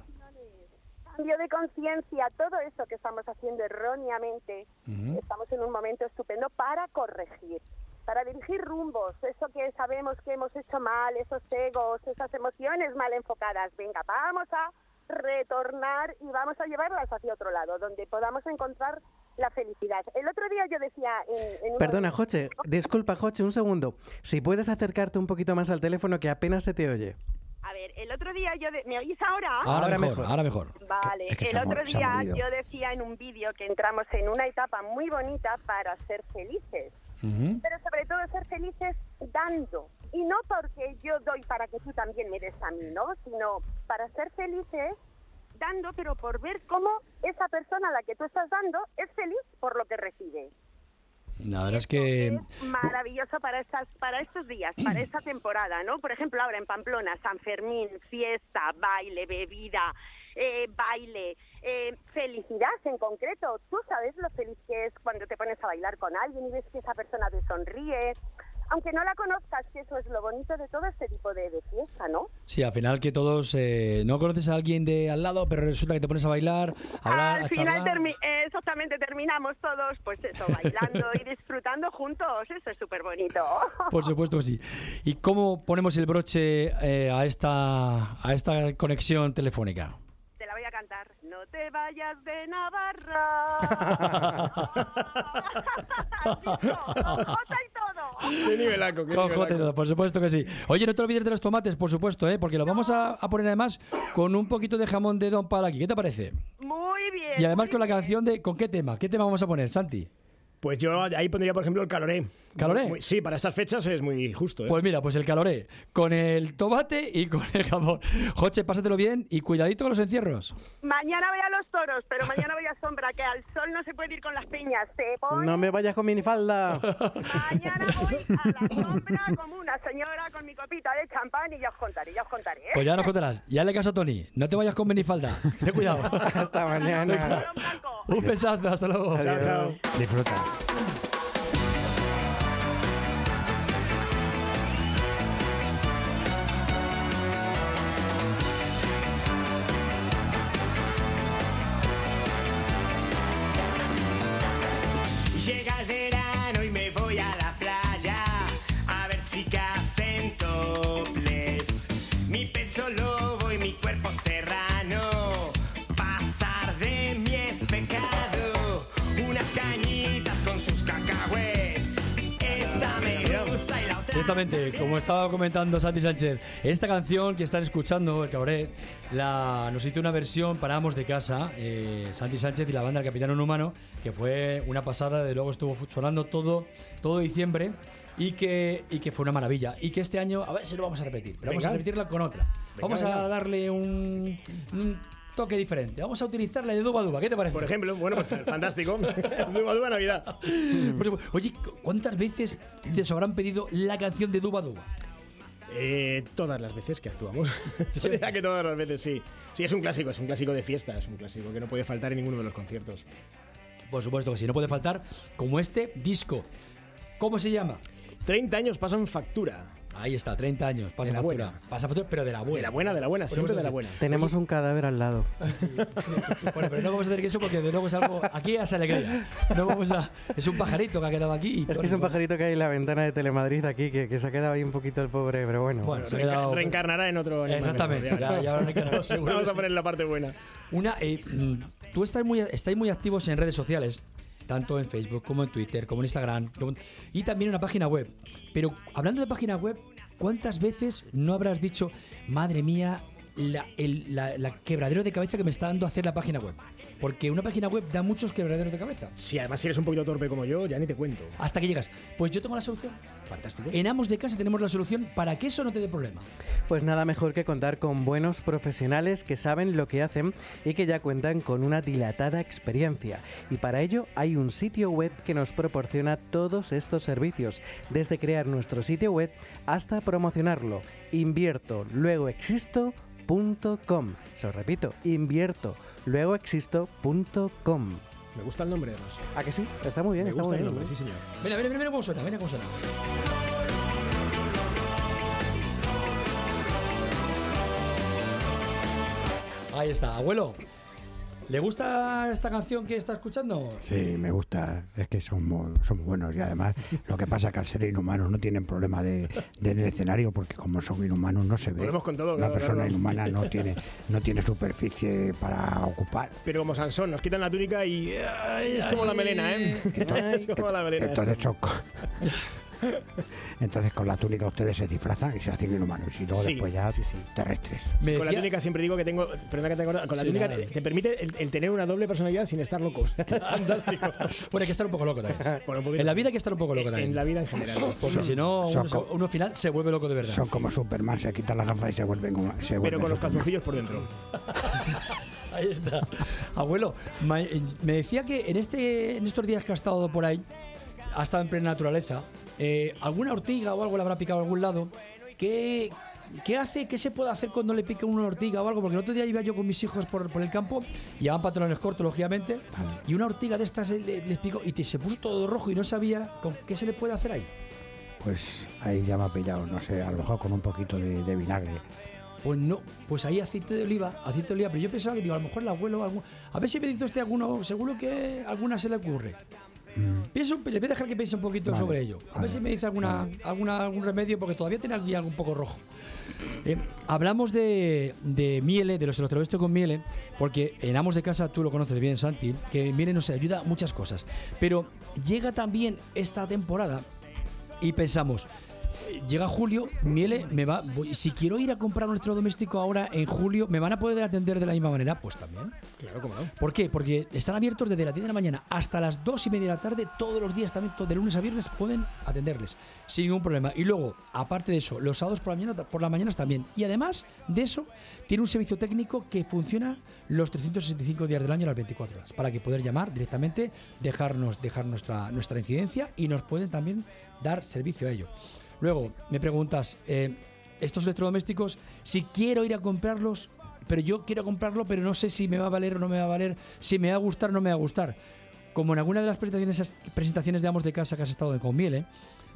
cambio de conciencia, todo eso que estamos haciendo erróneamente. Ujú. Estamos en un momento estupendo para corregir, para dirigir rumbos, eso que sabemos que hemos hecho mal, esos egos, esas emociones mal enfocadas. Venga, vamos a retornar y vamos a llevarlas hacia otro lado, donde podamos encontrar la felicidad. El otro día yo decía en, en Perdona, de- Joche. Disculpa, Joche, un segundo. Si puedes acercarte un poquito más al teléfono que apenas se te oye. A ver, el otro día yo... de- ¿Me oís ahora? Ahora, Ahora mejor, mejor. ahora mejor. Vale, Es que el otro día yo decía en un vídeo que entramos en una etapa muy bonita para ser felices. Pero sobre todo ser felices dando. Y no porque yo doy para que tú también me des a mí, ¿no? Sino para ser felices dando, pero por ver cómo esa persona a la que tú estás dando es feliz por lo que recibe. La verdad es que... Maravilloso para estas, para estos días, para esta temporada, ¿no? Por ejemplo, ahora en Pamplona, San Fermín, fiesta, baile, bebida, eh, baile, eh, felicidad en concreto. Tú sabes lo feliz que es cuando te pones a bailar con alguien y ves que esa persona te sonríe. Aunque no la conozcas, que eso es lo bonito de todo este tipo de, de fiesta, ¿no? Sí, al final que todos eh, no conoces a alguien de al lado, pero resulta que te pones a bailar, a hablar, a Al final, charlar. termi- eh, exactamente, terminamos todos, pues eso, bailando y disfrutando juntos. Eso es súper bonito. Por supuesto que sí. ¿Y cómo ponemos el broche eh, a, esta, a esta conexión telefónica? Te la voy a cantar. No te vayas de Navarra. Jota y todo. Qué nivelaco, qué Con nivelaco. Todo, por supuesto que sí. Oye, no te olvides de los tomates, por supuesto, ¿eh? porque lo vamos a, a poner además con un poquito de jamón de Don Palaki. ¿Qué te parece? Muy bien. Y además con la canción de... ¿Con qué tema? ¿Qué tema vamos a poner, Santi? Pues yo ahí pondría, por ejemplo, el caloré. ¿Caloré? Muy- sí, para estas fechas es muy justo. ¿eh? Pues mira, pues el caloré, con el tomate y con el jamón. Joche, pásatelo bien y cuidadito con los encierros. Mañana voy a los toros, pero mañana voy a sombra, que al sol no se puede ir con las piñas. No me vayas con minifalda. Mañana voy a la sombra como una señora con mi copita de champán y ya os contaré, ya os contaré. ¿eh? Pues ya nos contarás. Ya le caso a Tony. No te vayas con minifalda. Ten cuidado. Hasta mañana. Un besazo. Hasta luego. Chao, chao. Disfruta. Como estaba comentando Santi Sánchez, esta calción que están escuchando, el cabaret, la, nos hizo una versión para Amos de Casa, eh, Santi Sánchez y la banda El Capitán Humano, que fue una pasada, de luego estuvo sonando todo, todo diciembre y que, y que fue una maravilla. Y que este año, a ver si lo vamos a repetir, pero vamos a repetirla con otra. vamos a darle un, un toque diferente. Vamos a utilizar la de Duba Duba, ¿qué te parece? Por ejemplo, bueno, pues fantástico. Duba Duba Navidad. Oye, ¿cuántas veces te habrán pedido la canción de Duba Duba? Eh, todas las veces que actuamos. Dirá que todas las veces, sí. Sí, es un clásico, es un clásico de fiesta, es un clásico que no puede faltar en ninguno de los conciertos. Por supuesto que sí, no puede faltar, como este disco. ¿Cómo se llama? 30 años pasan factura. Ahí está, 30 años, pasa De factura. buena. Pasa factura, pero de la buena. De la buena, de la buena, siempre de la sí. buena. Tenemos un cadáver al lado. Bueno, pero no vamos a hacer eso porque de luego es algo. Aquí es alegría. No vamos a. Es un pajarito que ha quedado aquí. y Es que es un pajarito que hay en la ventana de Telemadrid aquí, que, que se ha quedado ahí un poquito el pobre, pero bueno. Bueno, se ha quedado. Reencarnará en otro animal. Exactamente, ya- ya habrá reencarnado, seguro Vamos que a sí. poner la parte buena. Una, eh, mm, tú estás muy, estáis muy activos en redes sociales, tanto en Facebook como en Twitter, como en Instagram, como- y también una página web. Pero hablando de página web, ¿cuántas veces no habrás dicho, madre mía, la- la quebradero de cabeza que me está dando hacer la página web? Porque una página web da muchos quebraderos de cabeza. Si además si eres un poquito torpe como yo, ya ni te cuento. Hasta que llegas, pues yo tengo la solución. Fantástico. En Amos de Casa tenemos la solución para que eso no te dé problema. Pues nada mejor que contar con buenos profesionales que saben lo que hacen y que ya cuentan con una dilatada experiencia. Y para ello hay un sitio web que nos proporciona todos estos servicios, desde crear nuestro sitio web hasta promocionarlo. Invierto, luego existo.com. Se lo repito, invierto, luego existo.com. Me gusta el nombre además. ¿A que sí? Está muy bien, Me está gusta muy el bien. nombre, sí señor. Mira, mira, mira cómo suena, mira cómo suena. Ahí está, abuelo. ¿Le gusta esta canción que está escuchando? Sí, me gusta, es que son muy, son muy buenos y además lo que pasa es que al ser inhumanos no tienen problema de, de en el escenario porque como son inhumanos no se ve. Volvemos con todo, Una claro, persona claro. inhumana no tiene, no tiene superficie para ocupar. Pero como Sansón, nos quitan la túnica y ay, es como la melena, ¿eh? es como la melena. Entonces, son Entonces con la túnica ustedes se disfrazan y se hacen inhumanos y luego Sí, después ya sí, sí. terrestres. Me con la túnica siempre digo que tengo, perdona que te acuerdas, con la Sí, túnica nada. te, te permite el, el tener una doble personalidad sin estar loco. Fantástico. Bueno, hay que estar un poco loco también. Bueno. En la vida hay que estar un poco loco también. En la vida en general. Porque si no, Son uno, uno al final se vuelve loco de verdad. Son como Superman, se quitan las gafas y se vuelven como- se Pero con los calzoncillos por dentro. Ahí está. Abuelo, eh, me decía que en, este, en estos días que ha estado por ahí, ha estado en plena naturaleza, eh, ¿alguna ortiga o algo le habrá picado a algún lado? ¿Qué, qué hace? ¿Qué se puede hacer cuando le pica una ortiga o algo? Porque el otro día iba yo con mis hijos por, por el campo, llevaban pantalones cortos, lógicamente, y una ortiga de estas eh, le- les picó y te- se puso todo rojo y no sabía con qué se le puede hacer ahí. Pues ahí ya me ha pillado, no sé, a lo mejor con un poquito de, de vinagre. Pues no, pues ahí aceite de oliva, aceite de oliva, pero yo pensaba que digo, a lo mejor el abuelo, algún- a ver si me dice usted alguno, seguro que alguna se le ocurre. Pienso, le voy a dejar que piense un poquito Vale, sobre ello. A ver vale, si me dice alguna, alguna, algún remedio, porque todavía tiene aquí algo un poco rojo. Eh, hablamos de, de miele, de los electrodomésticos con miele, porque en Amos de Casa, tú lo conoces bien, Santi, que miele nos ayuda a muchas cosas. Pero llega también esta temporada y pensamos, llega julio, Miele me va. voy- si quiero ir a comprar un electrodoméstico ahora en julio, ¿me van a poder atender de la misma manera? Pues también. Claro, cómo no. ¿Por qué? Porque están abiertos desde las 10 de la mañana hasta las 2 y media de la tarde, todos los días también, de lunes a viernes pueden atenderles sin ningún problema. Y luego, aparte de eso, los sábados por la mañana, por las mañanas también. Y además de eso, tiene un servicio técnico que funciona los 365 días del año a las 24 horas, para que poder llamar directamente, dejarnos, dejar nuestra, nuestra incidencia y nos pueden también dar servicio a ello. Luego, me preguntas, eh, estos electrodomésticos, si quiero ir a comprarlos, pero yo quiero comprarlo, pero no sé si me va a valer o no me va a valer, si me va a gustar o no me va a gustar. Como en alguna de las presentaciones, presentaciones de Amos de Casa que has estado en con Miele,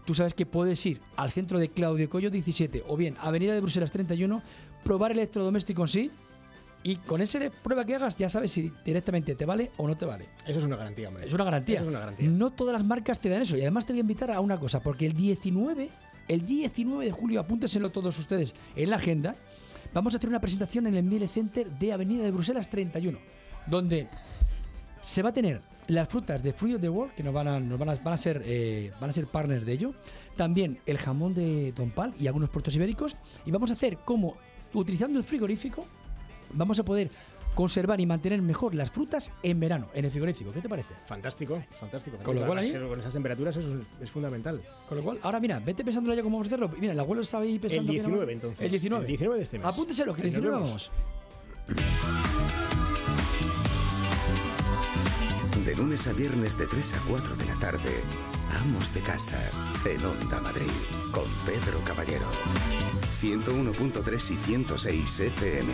tú sabes que puedes ir al centro de Claudio Coyo 17 o bien Avenida de Bruselas 31, probar el electrodoméstico en sí y con esa prueba que hagas ya sabes si directamente te vale o no te vale. Eso es una garantía, hombre. Es una garantía. Eso es una garantía. No todas las marcas te dan eso. Y además te voy a invitar a una cosa, porque el 19, el 19 de julio, apúntenselo todos ustedes en la agenda, vamos a hacer una presentación en el Miele Center de Avenida de Bruselas 31, donde se va a tener las frutas de Fruit of the World, que nos van a, nos van a, van a ser, eh, van a ser partners de ello, también el jamón de Don Pal y algunos puertos ibéricos, y vamos a hacer como, utilizando el frigorífico, vamos a poder conservar y mantener mejor las frutas en verano, en el frigorífico. ¿Qué te parece? Fantástico, fantástico. Con lo cual ahí- Con esas temperaturas eso es, es fundamental. Con lo cual, ahora mira, vete pensándolo ya cómo vamos a hacerlo. Mira, el abuelo estaba ahí pensando. El que no- 19 entonces. El 19. El 19 de este mes. Apúnteselo, que el Ahí nos 19 vemos. vamos. De lunes a viernes de 3 a 4 de la tarde, Amos de Casa, en Onda Madrid, con Pedro Caballero. 101.3 y 106 FM.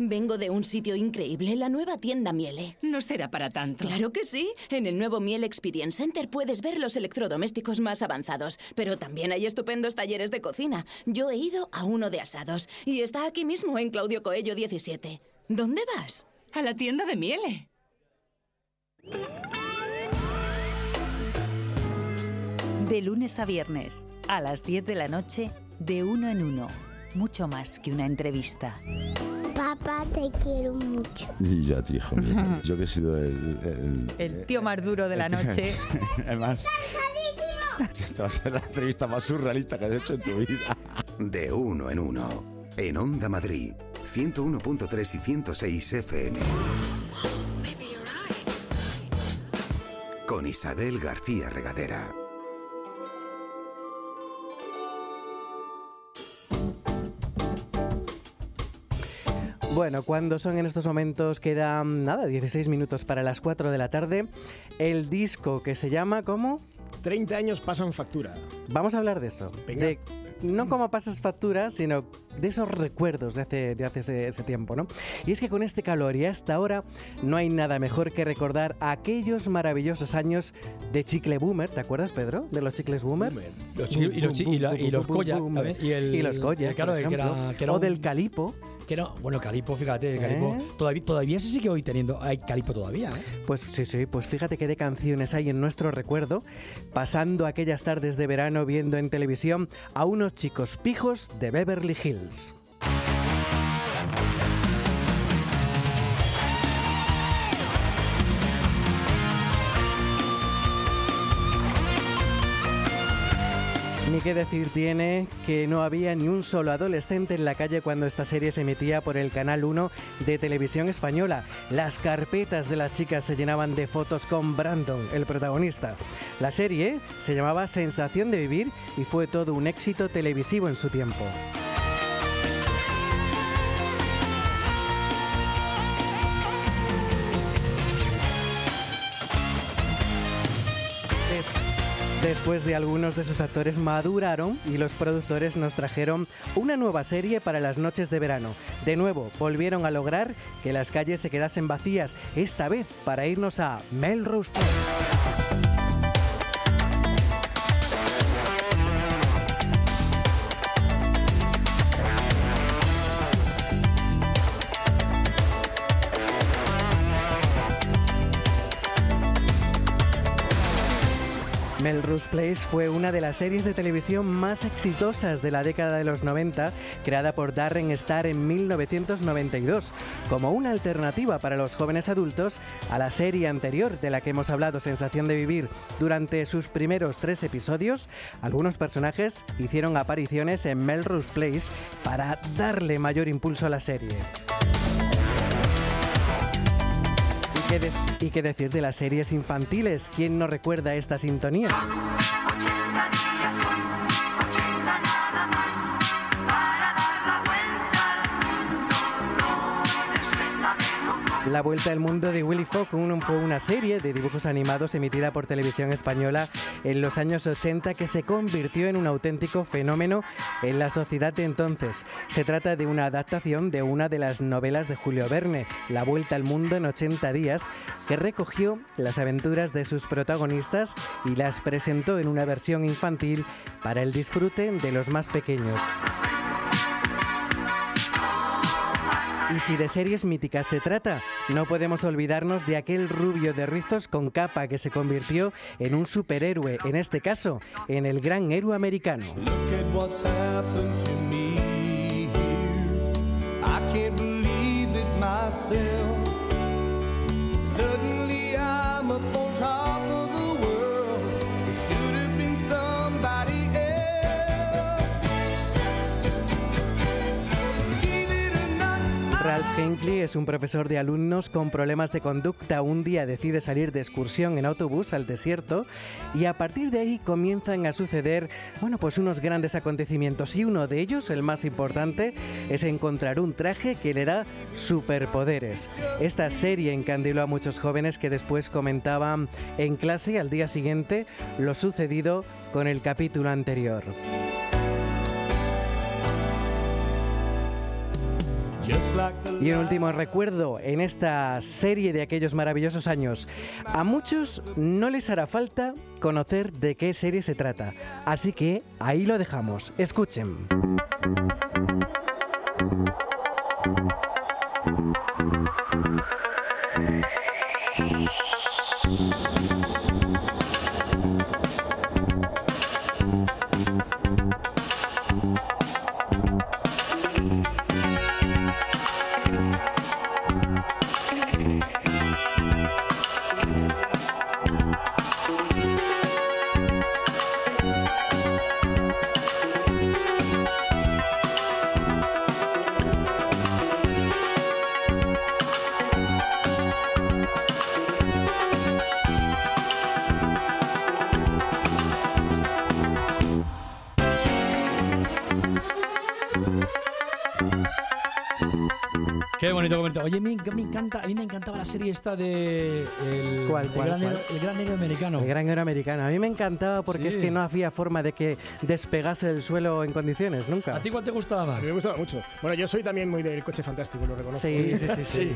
Vengo de un sitio increíble, la nueva tienda Miele. No será para tanto. Claro que sí. En el nuevo Miele Experience Center puedes ver los electrodomésticos más avanzados, pero también hay estupendos talleres de cocina. Yo he ido a uno de asados y está aquí mismo en Claudio Coello 17. ¿Dónde vas? A la tienda de Miele. De lunes a viernes, a las 10 de la noche, de uno en uno. Mucho más que una entrevista. Papá, te quiero mucho. Y yo a ti, hijo mío. Yo que he sido el... El, El tío más duro de la noche. Además, esta va a ser la entrevista más surrealista que has hecho en tu vida. De uno en uno, en Onda Madrid, 101.3 y 106 FM. Con Isabel García Regadera. Bueno, cuando son en estos momentos quedan nada, 16 minutos para las 4 de la tarde. El disco que se llama ¿cómo? 30 años pasan factura. Vamos a hablar de eso. Venga. De no cómo pasas factura, sino de esos recuerdos de hace, de hace ese, ese tiempo, ¿no? Y es que con este calor y hasta ahora no hay nada mejor que recordar aquellos maravillosos años de chicle boomer. ¿Te acuerdas, Pedro? De los chicles boomer. Los chi- y los y la- y los boomer. ¿sabes? Y el- Y los y claro, por que era- que era o un- del calipo. Que no, bueno, Calipo, fíjate, el Calipo. ¿Eh? Todavía, todavía se sigue hoy teniendo. Hay Calipo todavía, ¿eh? Pues sí, sí, pues fíjate qué de canciones hay en nuestro recuerdo, pasando aquellas tardes de verano viendo en televisión a unos chicos pijos de Beverly Hills. Ni qué decir tiene que no había ni un solo adolescente en la calle cuando esta serie se emitía por el Canal 1 de Televisión Española. Las carpetas de las chicas se llenaban de fotos con Brandon, el protagonista. La serie se llamaba Sensación de Vivir y fue todo un éxito televisivo en su tiempo. Después de algunos de sus actores maduraron y los productores nos trajeron una nueva serie para las noches de verano. De nuevo, volvieron a lograr que las calles se quedasen vacías, esta vez para irnos a Melrose. Melrose Place fue una de las series de televisión más exitosas de la década de los 90, creada por Darren Star en 1992, como una alternativa para los jóvenes adultos a la serie anterior de la que hemos hablado, Sensación de Vivir. Durante sus primeros tres episodios, algunos personajes hicieron apariciones en Melrose Place para darle mayor impulso a la serie. ¿Y qué, decir de las series infantiles? ¿Quién no recuerda esta sintonía? La Vuelta al Mundo de Willy Fogg fue una serie de dibujos animados emitida por televisión española en los años 80 que se convirtió en un auténtico fenómeno en la sociedad de entonces. Se trata de una adaptación de una de las novelas de Julio Verne, La Vuelta al Mundo en 80 días, que recogió las aventuras de sus protagonistas y las presentó en una versión infantil para el disfrute de los más pequeños. Y si de series míticas se trata, no podemos olvidarnos de aquel rubio de rizos con capa que se convirtió en un superhéroe, en este caso, en el gran héroe americano. Ralph Hinckley es un profesor de alumnos con problemas de conducta. Un día decide salir de excursión en autobús al desierto y a partir de ahí comienzan a suceder, bueno, pues unos grandes acontecimientos y uno de ellos, el más importante, es encontrar un traje que le da superpoderes. Esta serie encandiló a muchos jóvenes que después comentaban en clase al día siguiente lo sucedido con el capítulo anterior. Y un último recuerdo en esta serie de aquellos maravillosos años. A muchos no les hará falta conocer de qué serie se trata. Así que ahí lo dejamos. Escuchen. Qué bonito comentario. Oye, me, me encanta, a mí me encantaba la serie esta de el, ¿Cuál, el cuál, gran, cuál? el gran héroe americano. El gran héroe americano. A mí me encantaba porque Sí. es que no había forma de que despegase del suelo en condiciones, nunca. ¿A ti cuál te gustaba más? A mí me gustaba mucho. Bueno, yo soy también muy del coche fantástico, lo reconozco. Sí, sí, sí, sí.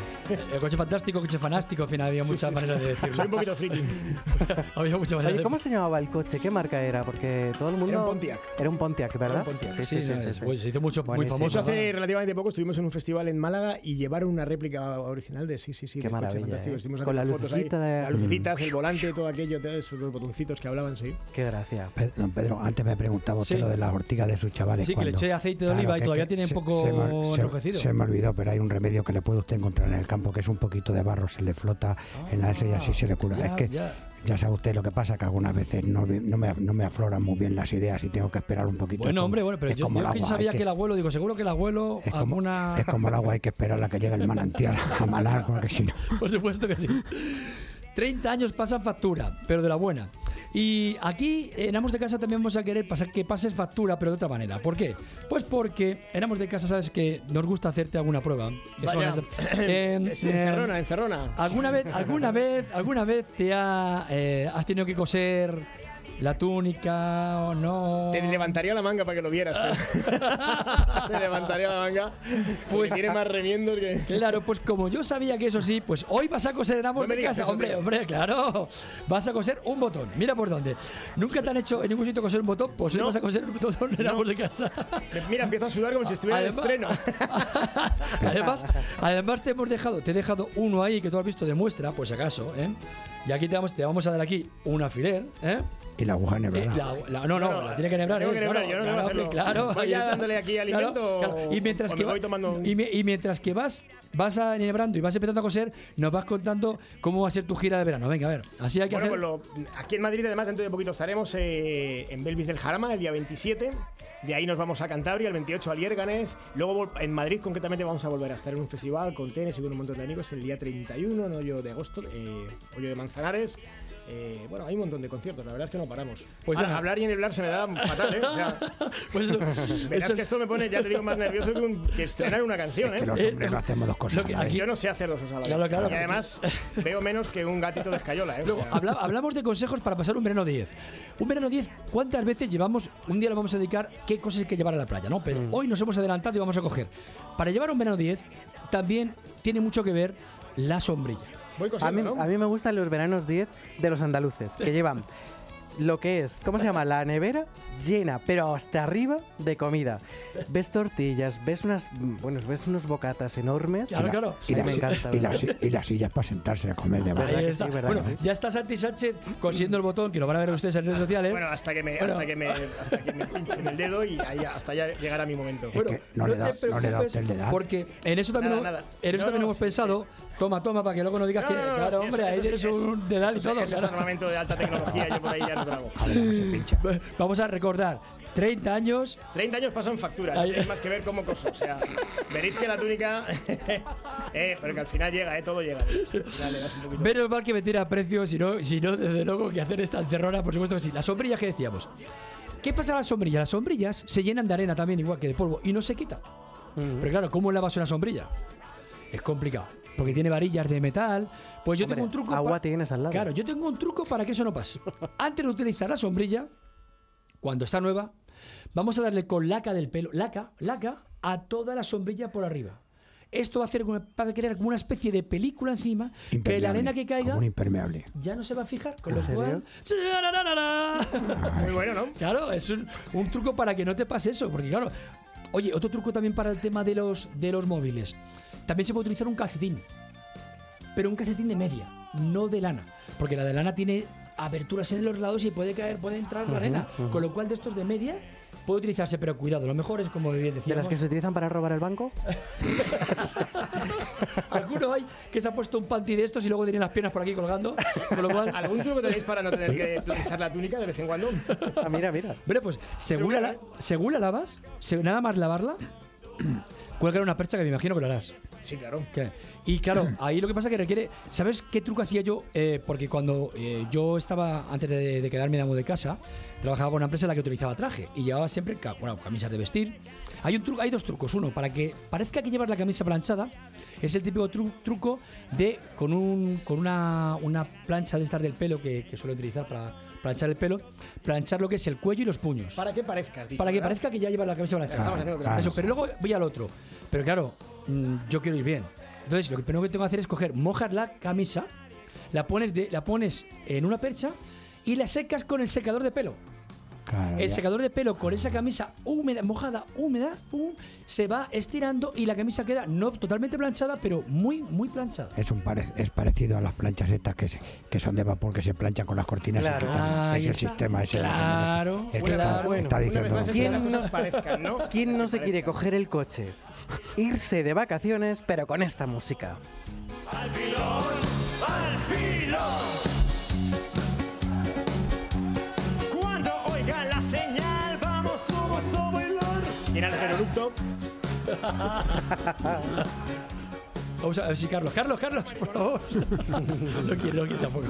El coche fantástico, coche fanástico, al final había Sí, muchas sí, maneras sí. de decirlo. Soy un poquito friki. había muchas maneras Oye, de ¿cómo se llamaba el coche? ¿Qué marca era? Porque todo el mundo... Era un Pontiac. Era un Pontiac, ¿verdad? un Pontiac. Sí, sí, sí. no, sí, es- sí. pues se hizo mucho, muy famoso. Hace relativamente poco estuvimos en un festival en Málaga y llevaron una réplica original de sí, sí, sí, Qué maravilla, fantástico. ¿eh? Estuvimos Con la fotos ahí. lucecita de- Las lucecitas, el volante, todo aquello, todo eso, los botoncitos que hablaban, sí. Qué gracia. Don Pedro, antes me preguntaba usted Sí. lo de las ortigas de sus chavales. Sí, que le cuando- eché aceite de oliva y todavía que tiene un poco se me- se- enrojecido. Se me olvidó, pero hay un remedio que le puede usted encontrar en el campo, que es un poquito de barro, se le flota en la esa y así se le cura. Ya, es que ya. Ya sabe usted lo que pasa, que algunas veces no, me, no me afloran muy bien las ideas y tengo que esperar un poquito. Bueno, como- hombre, bueno, pero yo, como yo el que agua, sabía que el abuelo, digo, seguro que el abuelo es como, alguna... es como el agua, hay que esperar a que llegue el manantial a manar, porque si no... Por supuesto que sí. 30 años pasan factura, pero de la buena. Y aquí en Amos de Casa también vamos a querer pasar que pases factura, pero de otra manera. ¿Por qué? Pues porque en Amos de Casa sabes que nos gusta hacerte alguna prueba. Vaya. encerrona, encerrona. ¿Alguna vez, alguna vez, alguna vez te ha, eh, has tenido que coser la túnica o no. Te levantaría la manga para que lo vieras. pero- Te levantaría la manga. Pues tiene más remiendos que. Claro, pues como yo sabía que eso sí, pues hoy vas a coser en ambos No de casa. Hombre, tío. hombre, claro. Vas a coser un botón. Mira por dónde. Nunca te han hecho en ningún sitio coser un botón, pues hoy No. vas a coser un botón en ambos de casa. Mira, empiezo a sudar como si estuviera en estreno. Además, además te hemos dejado, te he dejado uno ahí que tú has visto de muestra, pues si acaso, ¿eh? Y aquí te vamos, te vamos a dar aquí un alfiler, ¿eh? Y la aguja Eh, nebrada. la- la- no, no, No, la tiene que nebrar. tengo ¿eh? que nebrar, Claro, yo no claro, hacerlo. hombre, claro, Voy ya dándole aquí alimento Y o- mientras o que me voy va- tomando y, mi- y mientras que vas vas a nebrando y vas empezando a coser, nos vas contando cómo va a ser tu gira de verano. Venga, a ver. Así hay que Bueno, hacer. pues lo- aquí en Madrid, además, dentro de poquito estaremos eh, en Belvis del Jarama el día 27. De ahí nos vamos a Cantabria, el 28 a Liérganes. Luego en Madrid, concretamente, vamos a volver a estar en un festival con tenis y con un montón de amigos el día 31, en Hoyo de agosto, eh, Hoyo de Manzanares. Eh, bueno, hay un montón de conciertos, la verdad es que no paramos. Pues Ahora, hablar y eneblar se me da fatal, ¿eh? O sea, Pues eso- verás eso- que esto me pone, ya te digo, más nervioso que, un- que estrenar una canción, Es que ¿eh? los hombres no hacemos dos cosas. lo aquí- vez. Yo no sé hacer dos cosas a la vez. Claro, claro. Y además veo menos que un gatito de escayola, ¿eh? Luego, habla- hablamos de consejos para pasar un verano 10. Un verano 10, ¿cuántas veces llevamos? Un día lo vamos a dedicar qué cosas hay que llevar a la playa, ¿no? Pero Mm. hoy nos hemos adelantado y vamos a coger. Para llevar un verano 10, también tiene mucho que ver la sombrilla. Voy A cosiendo, mí, ¿no? a mí me gustan los veranos 10 de los andaluces, que llevan lo que es, ¿cómo se llama? La nevera llena, pero hasta arriba de comida. Ves tortillas, ves unas, bueno, ves unos bocatas enormes. Claro, claro. Y, que las me si- encanta. y si- y las sillas para sentarse a comer de ¿Verdad verdad. Ahí que está. sí, verdad bueno, sí? ya está Santi Sánchez cosiendo el botón, que lo van a ver ustedes en redes sociales. Bueno, hasta que me, Bueno. hasta que me, hasta que me pinchen el dedo y ahí, hasta ya llegará mi momento. Es que no, le da, te no le da usted de edad. Porque en eso también, Nada, hemos- nada. En eso No, también no, hemos sí, pensado, toma, toma, para que luego no digas que, No, no, no, claro, sí, hombre, eso- ahí eso tienes sí es- un dedal y todo. Eso es claro. armamento de alta tecnología, yo por ahí ya no trago. A ver cómo se pincha. Vamos a recordar, 30 años, 30 años pasan factura, Ahí- es más que ver cómo coso. O sea, veréis que la túnica. eh, pero que al final llega, ¿eh? Todo llega. Un menos mal que me tira a precio, si no, si no, desde luego que hacer esta encerrona, por supuesto que sí. Las sombrillas que decíamos. ¿Qué pasa con las sombrillas? Las sombrillas se llenan de arena también, igual que de polvo, y no se quita. Pero claro, ¿cómo lavas una sombrilla? Es complicado. Porque tiene varillas de metal. Pues yo Hombre, tengo un truco. agua pa- tienes al lado. Claro, yo tengo un truco para que eso no pase. Antes de utilizar la sombrilla, cuando está nueva, vamos a darle con laca del pelo, laca, laca, a toda la sombrilla por arriba. Esto va a hacer como- para crear como una especie de película encima, que la arena que caiga Como un impermeable. ya no se va a fijar. Con ¿En lo cual. ¡Charararara! Muy bueno, ¿no? Claro, es un, un truco para que no te pase eso. Porque, claro. Oye, otro truco también para el tema de los, de los móviles. También se puede utilizar un calcetín. Pero un calcetín de media, no de lana. Porque la de lana tiene aberturas en los lados y puede caer, puede entrar la arena. Con lo cual, de estos de media puede utilizarse, pero cuidado, lo mejor es como bien ¿De decíamos. las que se utilizan para robar el banco? Alguno hay que se ha puesto un panty de estos y luego tiene las piernas por aquí colgando. Con lo cual, ¿Algún truco tenéis para no tener que planchar la túnica de vez en cuando? Ah, mira, mira. Bueno, pues según la, la- según la lavas, se- nada más lavarla, cuelga una percha que me imagino que lo harás. Sí, claro. ¿Qué? Y claro, ahí lo que pasa es que requiere. ¿Sabes qué truco hacía yo? Eh, porque cuando eh, yo estaba, antes de, de quedarme de amo de casa, trabajaba con una empresa en la que utilizaba traje y llevaba siempre bueno, camisas de vestir. Hay, un truco, hay dos trucos. Uno, para que parezca que llevas la camisa planchada, es el típico tru- truco de con, un, con una, una plancha de estas del pelo que, que suelo utilizar para planchar el pelo, planchar lo que es el cuello y los puños. Para que parezca, dicho, Para que ¿verdad? parezca que ya llevas la camisa planchada. Estamos haciendo otra Eso, cosa. pero luego voy al otro. Pero claro, mm, yo quiero ir bien. Entonces, lo que primero que tengo que hacer es coger, mojas la camisa, la pones, de, la pones en una percha y la secas con el secador de pelo. Claro, El ya. secador de pelo con esa camisa húmeda, mojada, húmeda, pum, se va estirando y la camisa queda no totalmente planchada, pero muy, muy planchada. Es, un pare- es parecido a las planchas estas que, se- que son de vapor que se planchan con las cortinas. Claro. es el sistema ese. Claro, el que claro. está, Bueno, está Una diciendo. ¿Quién no- cosas parezcan, ¿no? ¿Quién no se quiere coger el coche? Irse de vacaciones, pero con esta música. Cuando Mira el aeroducto. Vamos a ver si Carlos. Carlos, Carlos, por favor. no quiero, no quiero tampoco.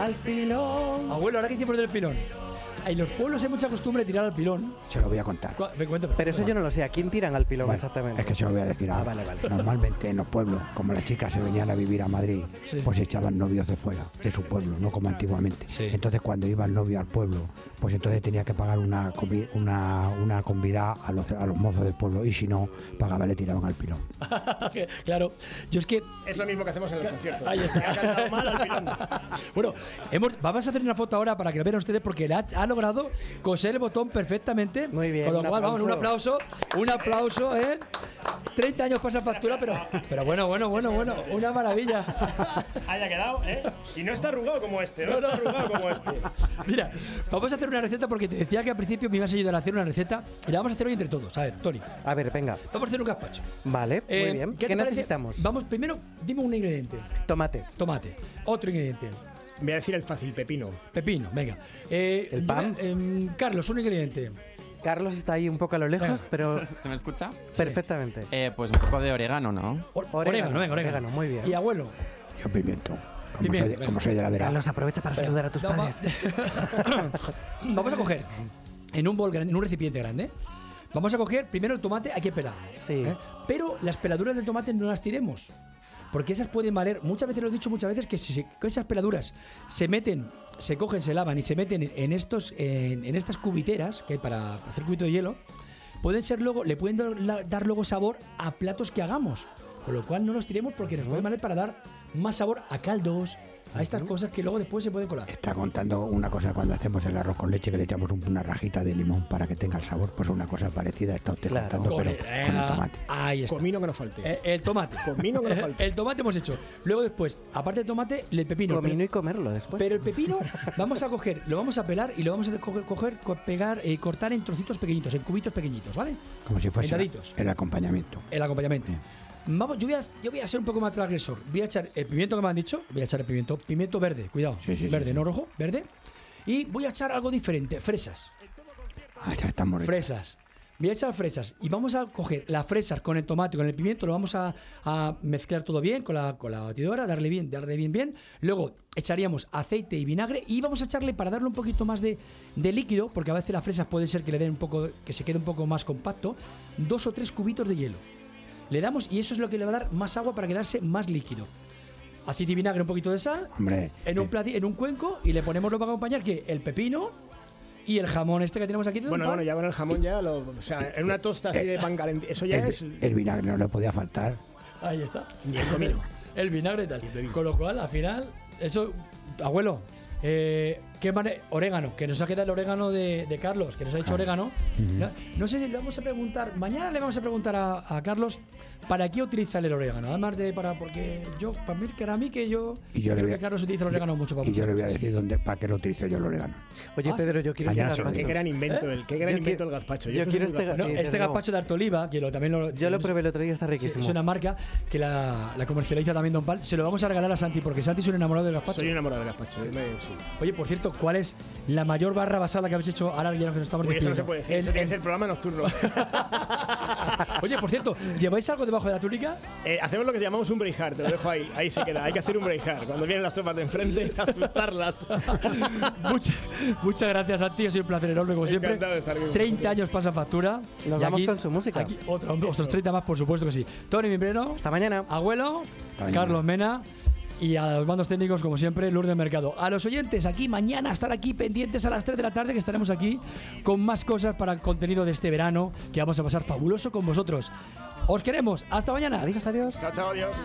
Al pilón. Abuelo, ahora que hicimos del pilón. En los pueblos hay mucha costumbre de tirar al pilón. Se lo voy a contar. Pero eso yo no lo sé. ¿A quién tiran al pilón exactamente? Es que se lo voy a decir ahora. Ah, vale, vale. Normalmente en los pueblos, como las chicas se venían a vivir a Madrid, Sí. pues echaban novios de fuera, de su pueblo, no como antiguamente. Sí. Entonces cuando iba el novio al pueblo, pues entonces tenía que pagar una, una, una convida a los, a los mozos del pueblo y si no, pagaba, le tiraban al pilón. claro, yo es que Es lo mismo que hacemos en los conciertos. Ahí está. Mal al pilón. Bueno, hemos, vamos a hacer una foto ahora para que la vean ustedes porque la ha, ha logrado coser el botón perfectamente. Muy bien, Con lo un cual, vamos, un aplauso. Un aplauso, ¿eh? 30 años pasa factura, pero, pero bueno, bueno, bueno, bueno. Una maravilla. Haya quedado, ¿eh? Y no está arrugado como este, no, está arrugado como este. Mira, vamos a hacer una receta porque te decía que al principio me ibas a ayudar a hacer una receta y la vamos a hacer hoy entre todos. A ver, Tony, A ver, venga. vamos a hacer un gazpacho. Vale, Eh, muy bien. ¿qué ¿Qué, necesitamos? Vamos, primero, dime un ingrediente. Tomate. Tomate. Otro ingrediente. Voy a decir el fácil, pepino. Pepino, venga. Eh, ¿El pan? em, Carlos, un ingrediente. Carlos está ahí un poco a lo lejos, Venga. pero ¿Se me escucha? perfectamente. Eh, pues un poco de orégano, ¿no? O- orégano, venga, orégano. orégano, muy bien. Y abuelo. Yo pimiento. Como, soy, de- venga. como soy de la vera. Carlos, aprovecha para saludar a tus Vamos- padres. Vamos a coger en un bol grande, en un recipiente grande. Vamos a coger primero el tomate, hay que pelar. Sí. ¿eh? Pero las peladuras del tomate no las tiremos. Porque esas pueden valer, muchas veces lo he dicho muchas veces, que si se- que esas peladuras se meten, se cogen, se lavan y se meten en, estos, en, en estas cubiteras que hay para hacer cubito de hielo, pueden ser luego, le pueden dar, dar luego sabor a platos que hagamos. Con lo cual no los tiremos porque nos pueden valer para dar más sabor a caldos, a estas cosas que luego después se pueden colar. Está contando una cosa cuando hacemos el arroz con leche que le echamos un- una rajita de limón para que tenga el sabor. Pues una cosa parecida está usted Claro. contando, Con pero el- con el eh, tomate. Ahí está. Comino que no falte. Eh, el tomate. Comino que no falte. El tomate hemos hecho. Luego después, aparte del tomate, el pepino. Comino pero, y comerlo después. pero el pepino vamos a coger, lo vamos a pelar y lo vamos a coger, coger, co- pegar y cortar en trocitos pequeñitos, en cubitos pequeñitos, ¿vale? Como si fuese el acompañamiento. El acompañamiento. Vamos, yo voy, a, yo voy a ser un poco más transgresor. Voy a echar el pimiento que me han dicho. Voy a echar el pimiento. Pimiento verde, cuidado. Sí, sí, verde, sí. no rojo, verde. Y voy a echar algo diferente, fresas. Ah, ya está muy rico. Fresas. Voy a echar fresas y vamos a coger las fresas con el tomate, con el pimiento, lo vamos a, a mezclar todo bien con la, con la batidora, darle bien, darle bien, bien. Luego echaríamos aceite y vinagre y vamos a echarle para darle un poquito más de, de líquido, porque a veces las fresas puede ser que le den un poco, que se quede un poco más compacto, dos o tres cubitos de hielo. Le damos y eso es lo que le va a dar más agua para quedarse más líquido. Aceite y vinagre, un poquito de sal, Hombre, en un eh, plati- en un cuenco y le ponemos lo para acompañar que el pepino y el jamón este que tenemos aquí. Bueno, pan. bueno, ya con el jamón ya, lo, o sea, en una tosta así de pan caliente, eso ya el, es... el vinagre no le podía faltar. Ahí está. Y el comino. El vinagre y tal. Con lo cual, al final, eso, abuelo, eh, ¿qué Orégano, que nos ha quedado el orégano de, de Carlos, que nos ha dicho orégano. no, no sé si le vamos a preguntar, mañana le vamos a preguntar a, a Carlos para qué utiliza el orégano. Además de para, porque yo, para mí, que era a mí que yo, Y yo le creo voy a- que Carlos utiliza el orégano mucho para Y yo muchas le voy a cosas. decir dónde, para qué lo utilizo yo el orégano. Oye, Ah, Pedro, yo quiero este gazpacho. Qué gran invento, el, qué gran Yo invento quiero- el gazpacho. yo que quiero este gazpacho. No, este gazpacho de Artoliva, que lo, también lo. Yo lo probé el otro día, está Sí, riquísimo. es una marca que la, la comercializa también Don Pal. Se lo vamos a regalar a Santi porque Santi es un enamorado del gazpacho. Soy enamorado del gazpacho. yo me- sí. Oye, por cierto, ¿cuál es la mayor barra basada que habéis hecho ahora ya que nos estamos Uy, eso no se puede decir, En- eso que ser programa nocturno. Oye, por cierto, ¿lleváis algo debajo de la túnica? Eh, hacemos lo que llamamos un breakheart, te lo dejo ahí, ahí se queda. Hay que hacer un breakheart. Cuando vienen las tropas de enfrente, asustarlas. Muchas, muchas gracias a ti, ha sido un placer enorme como siempre. Encantado de estar aquí con 30 años pasa factura. Nos Y vamos aquí- con su música. aquí otro- otros 30 más, por supuesto que sí. Tony Mimbreno, Hasta mañana. abuelo, mañana. Carlos Mena. Y a los mandos técnicos, como siempre, Lourdes Mercado. A los oyentes, aquí mañana, estar aquí pendientes a las 3 de la tarde, que estaremos aquí con más cosas para el contenido de este verano, que vamos a pasar fabuloso con vosotros. Os queremos. Hasta mañana. Adiós, adiós. Chao, chao, adiós.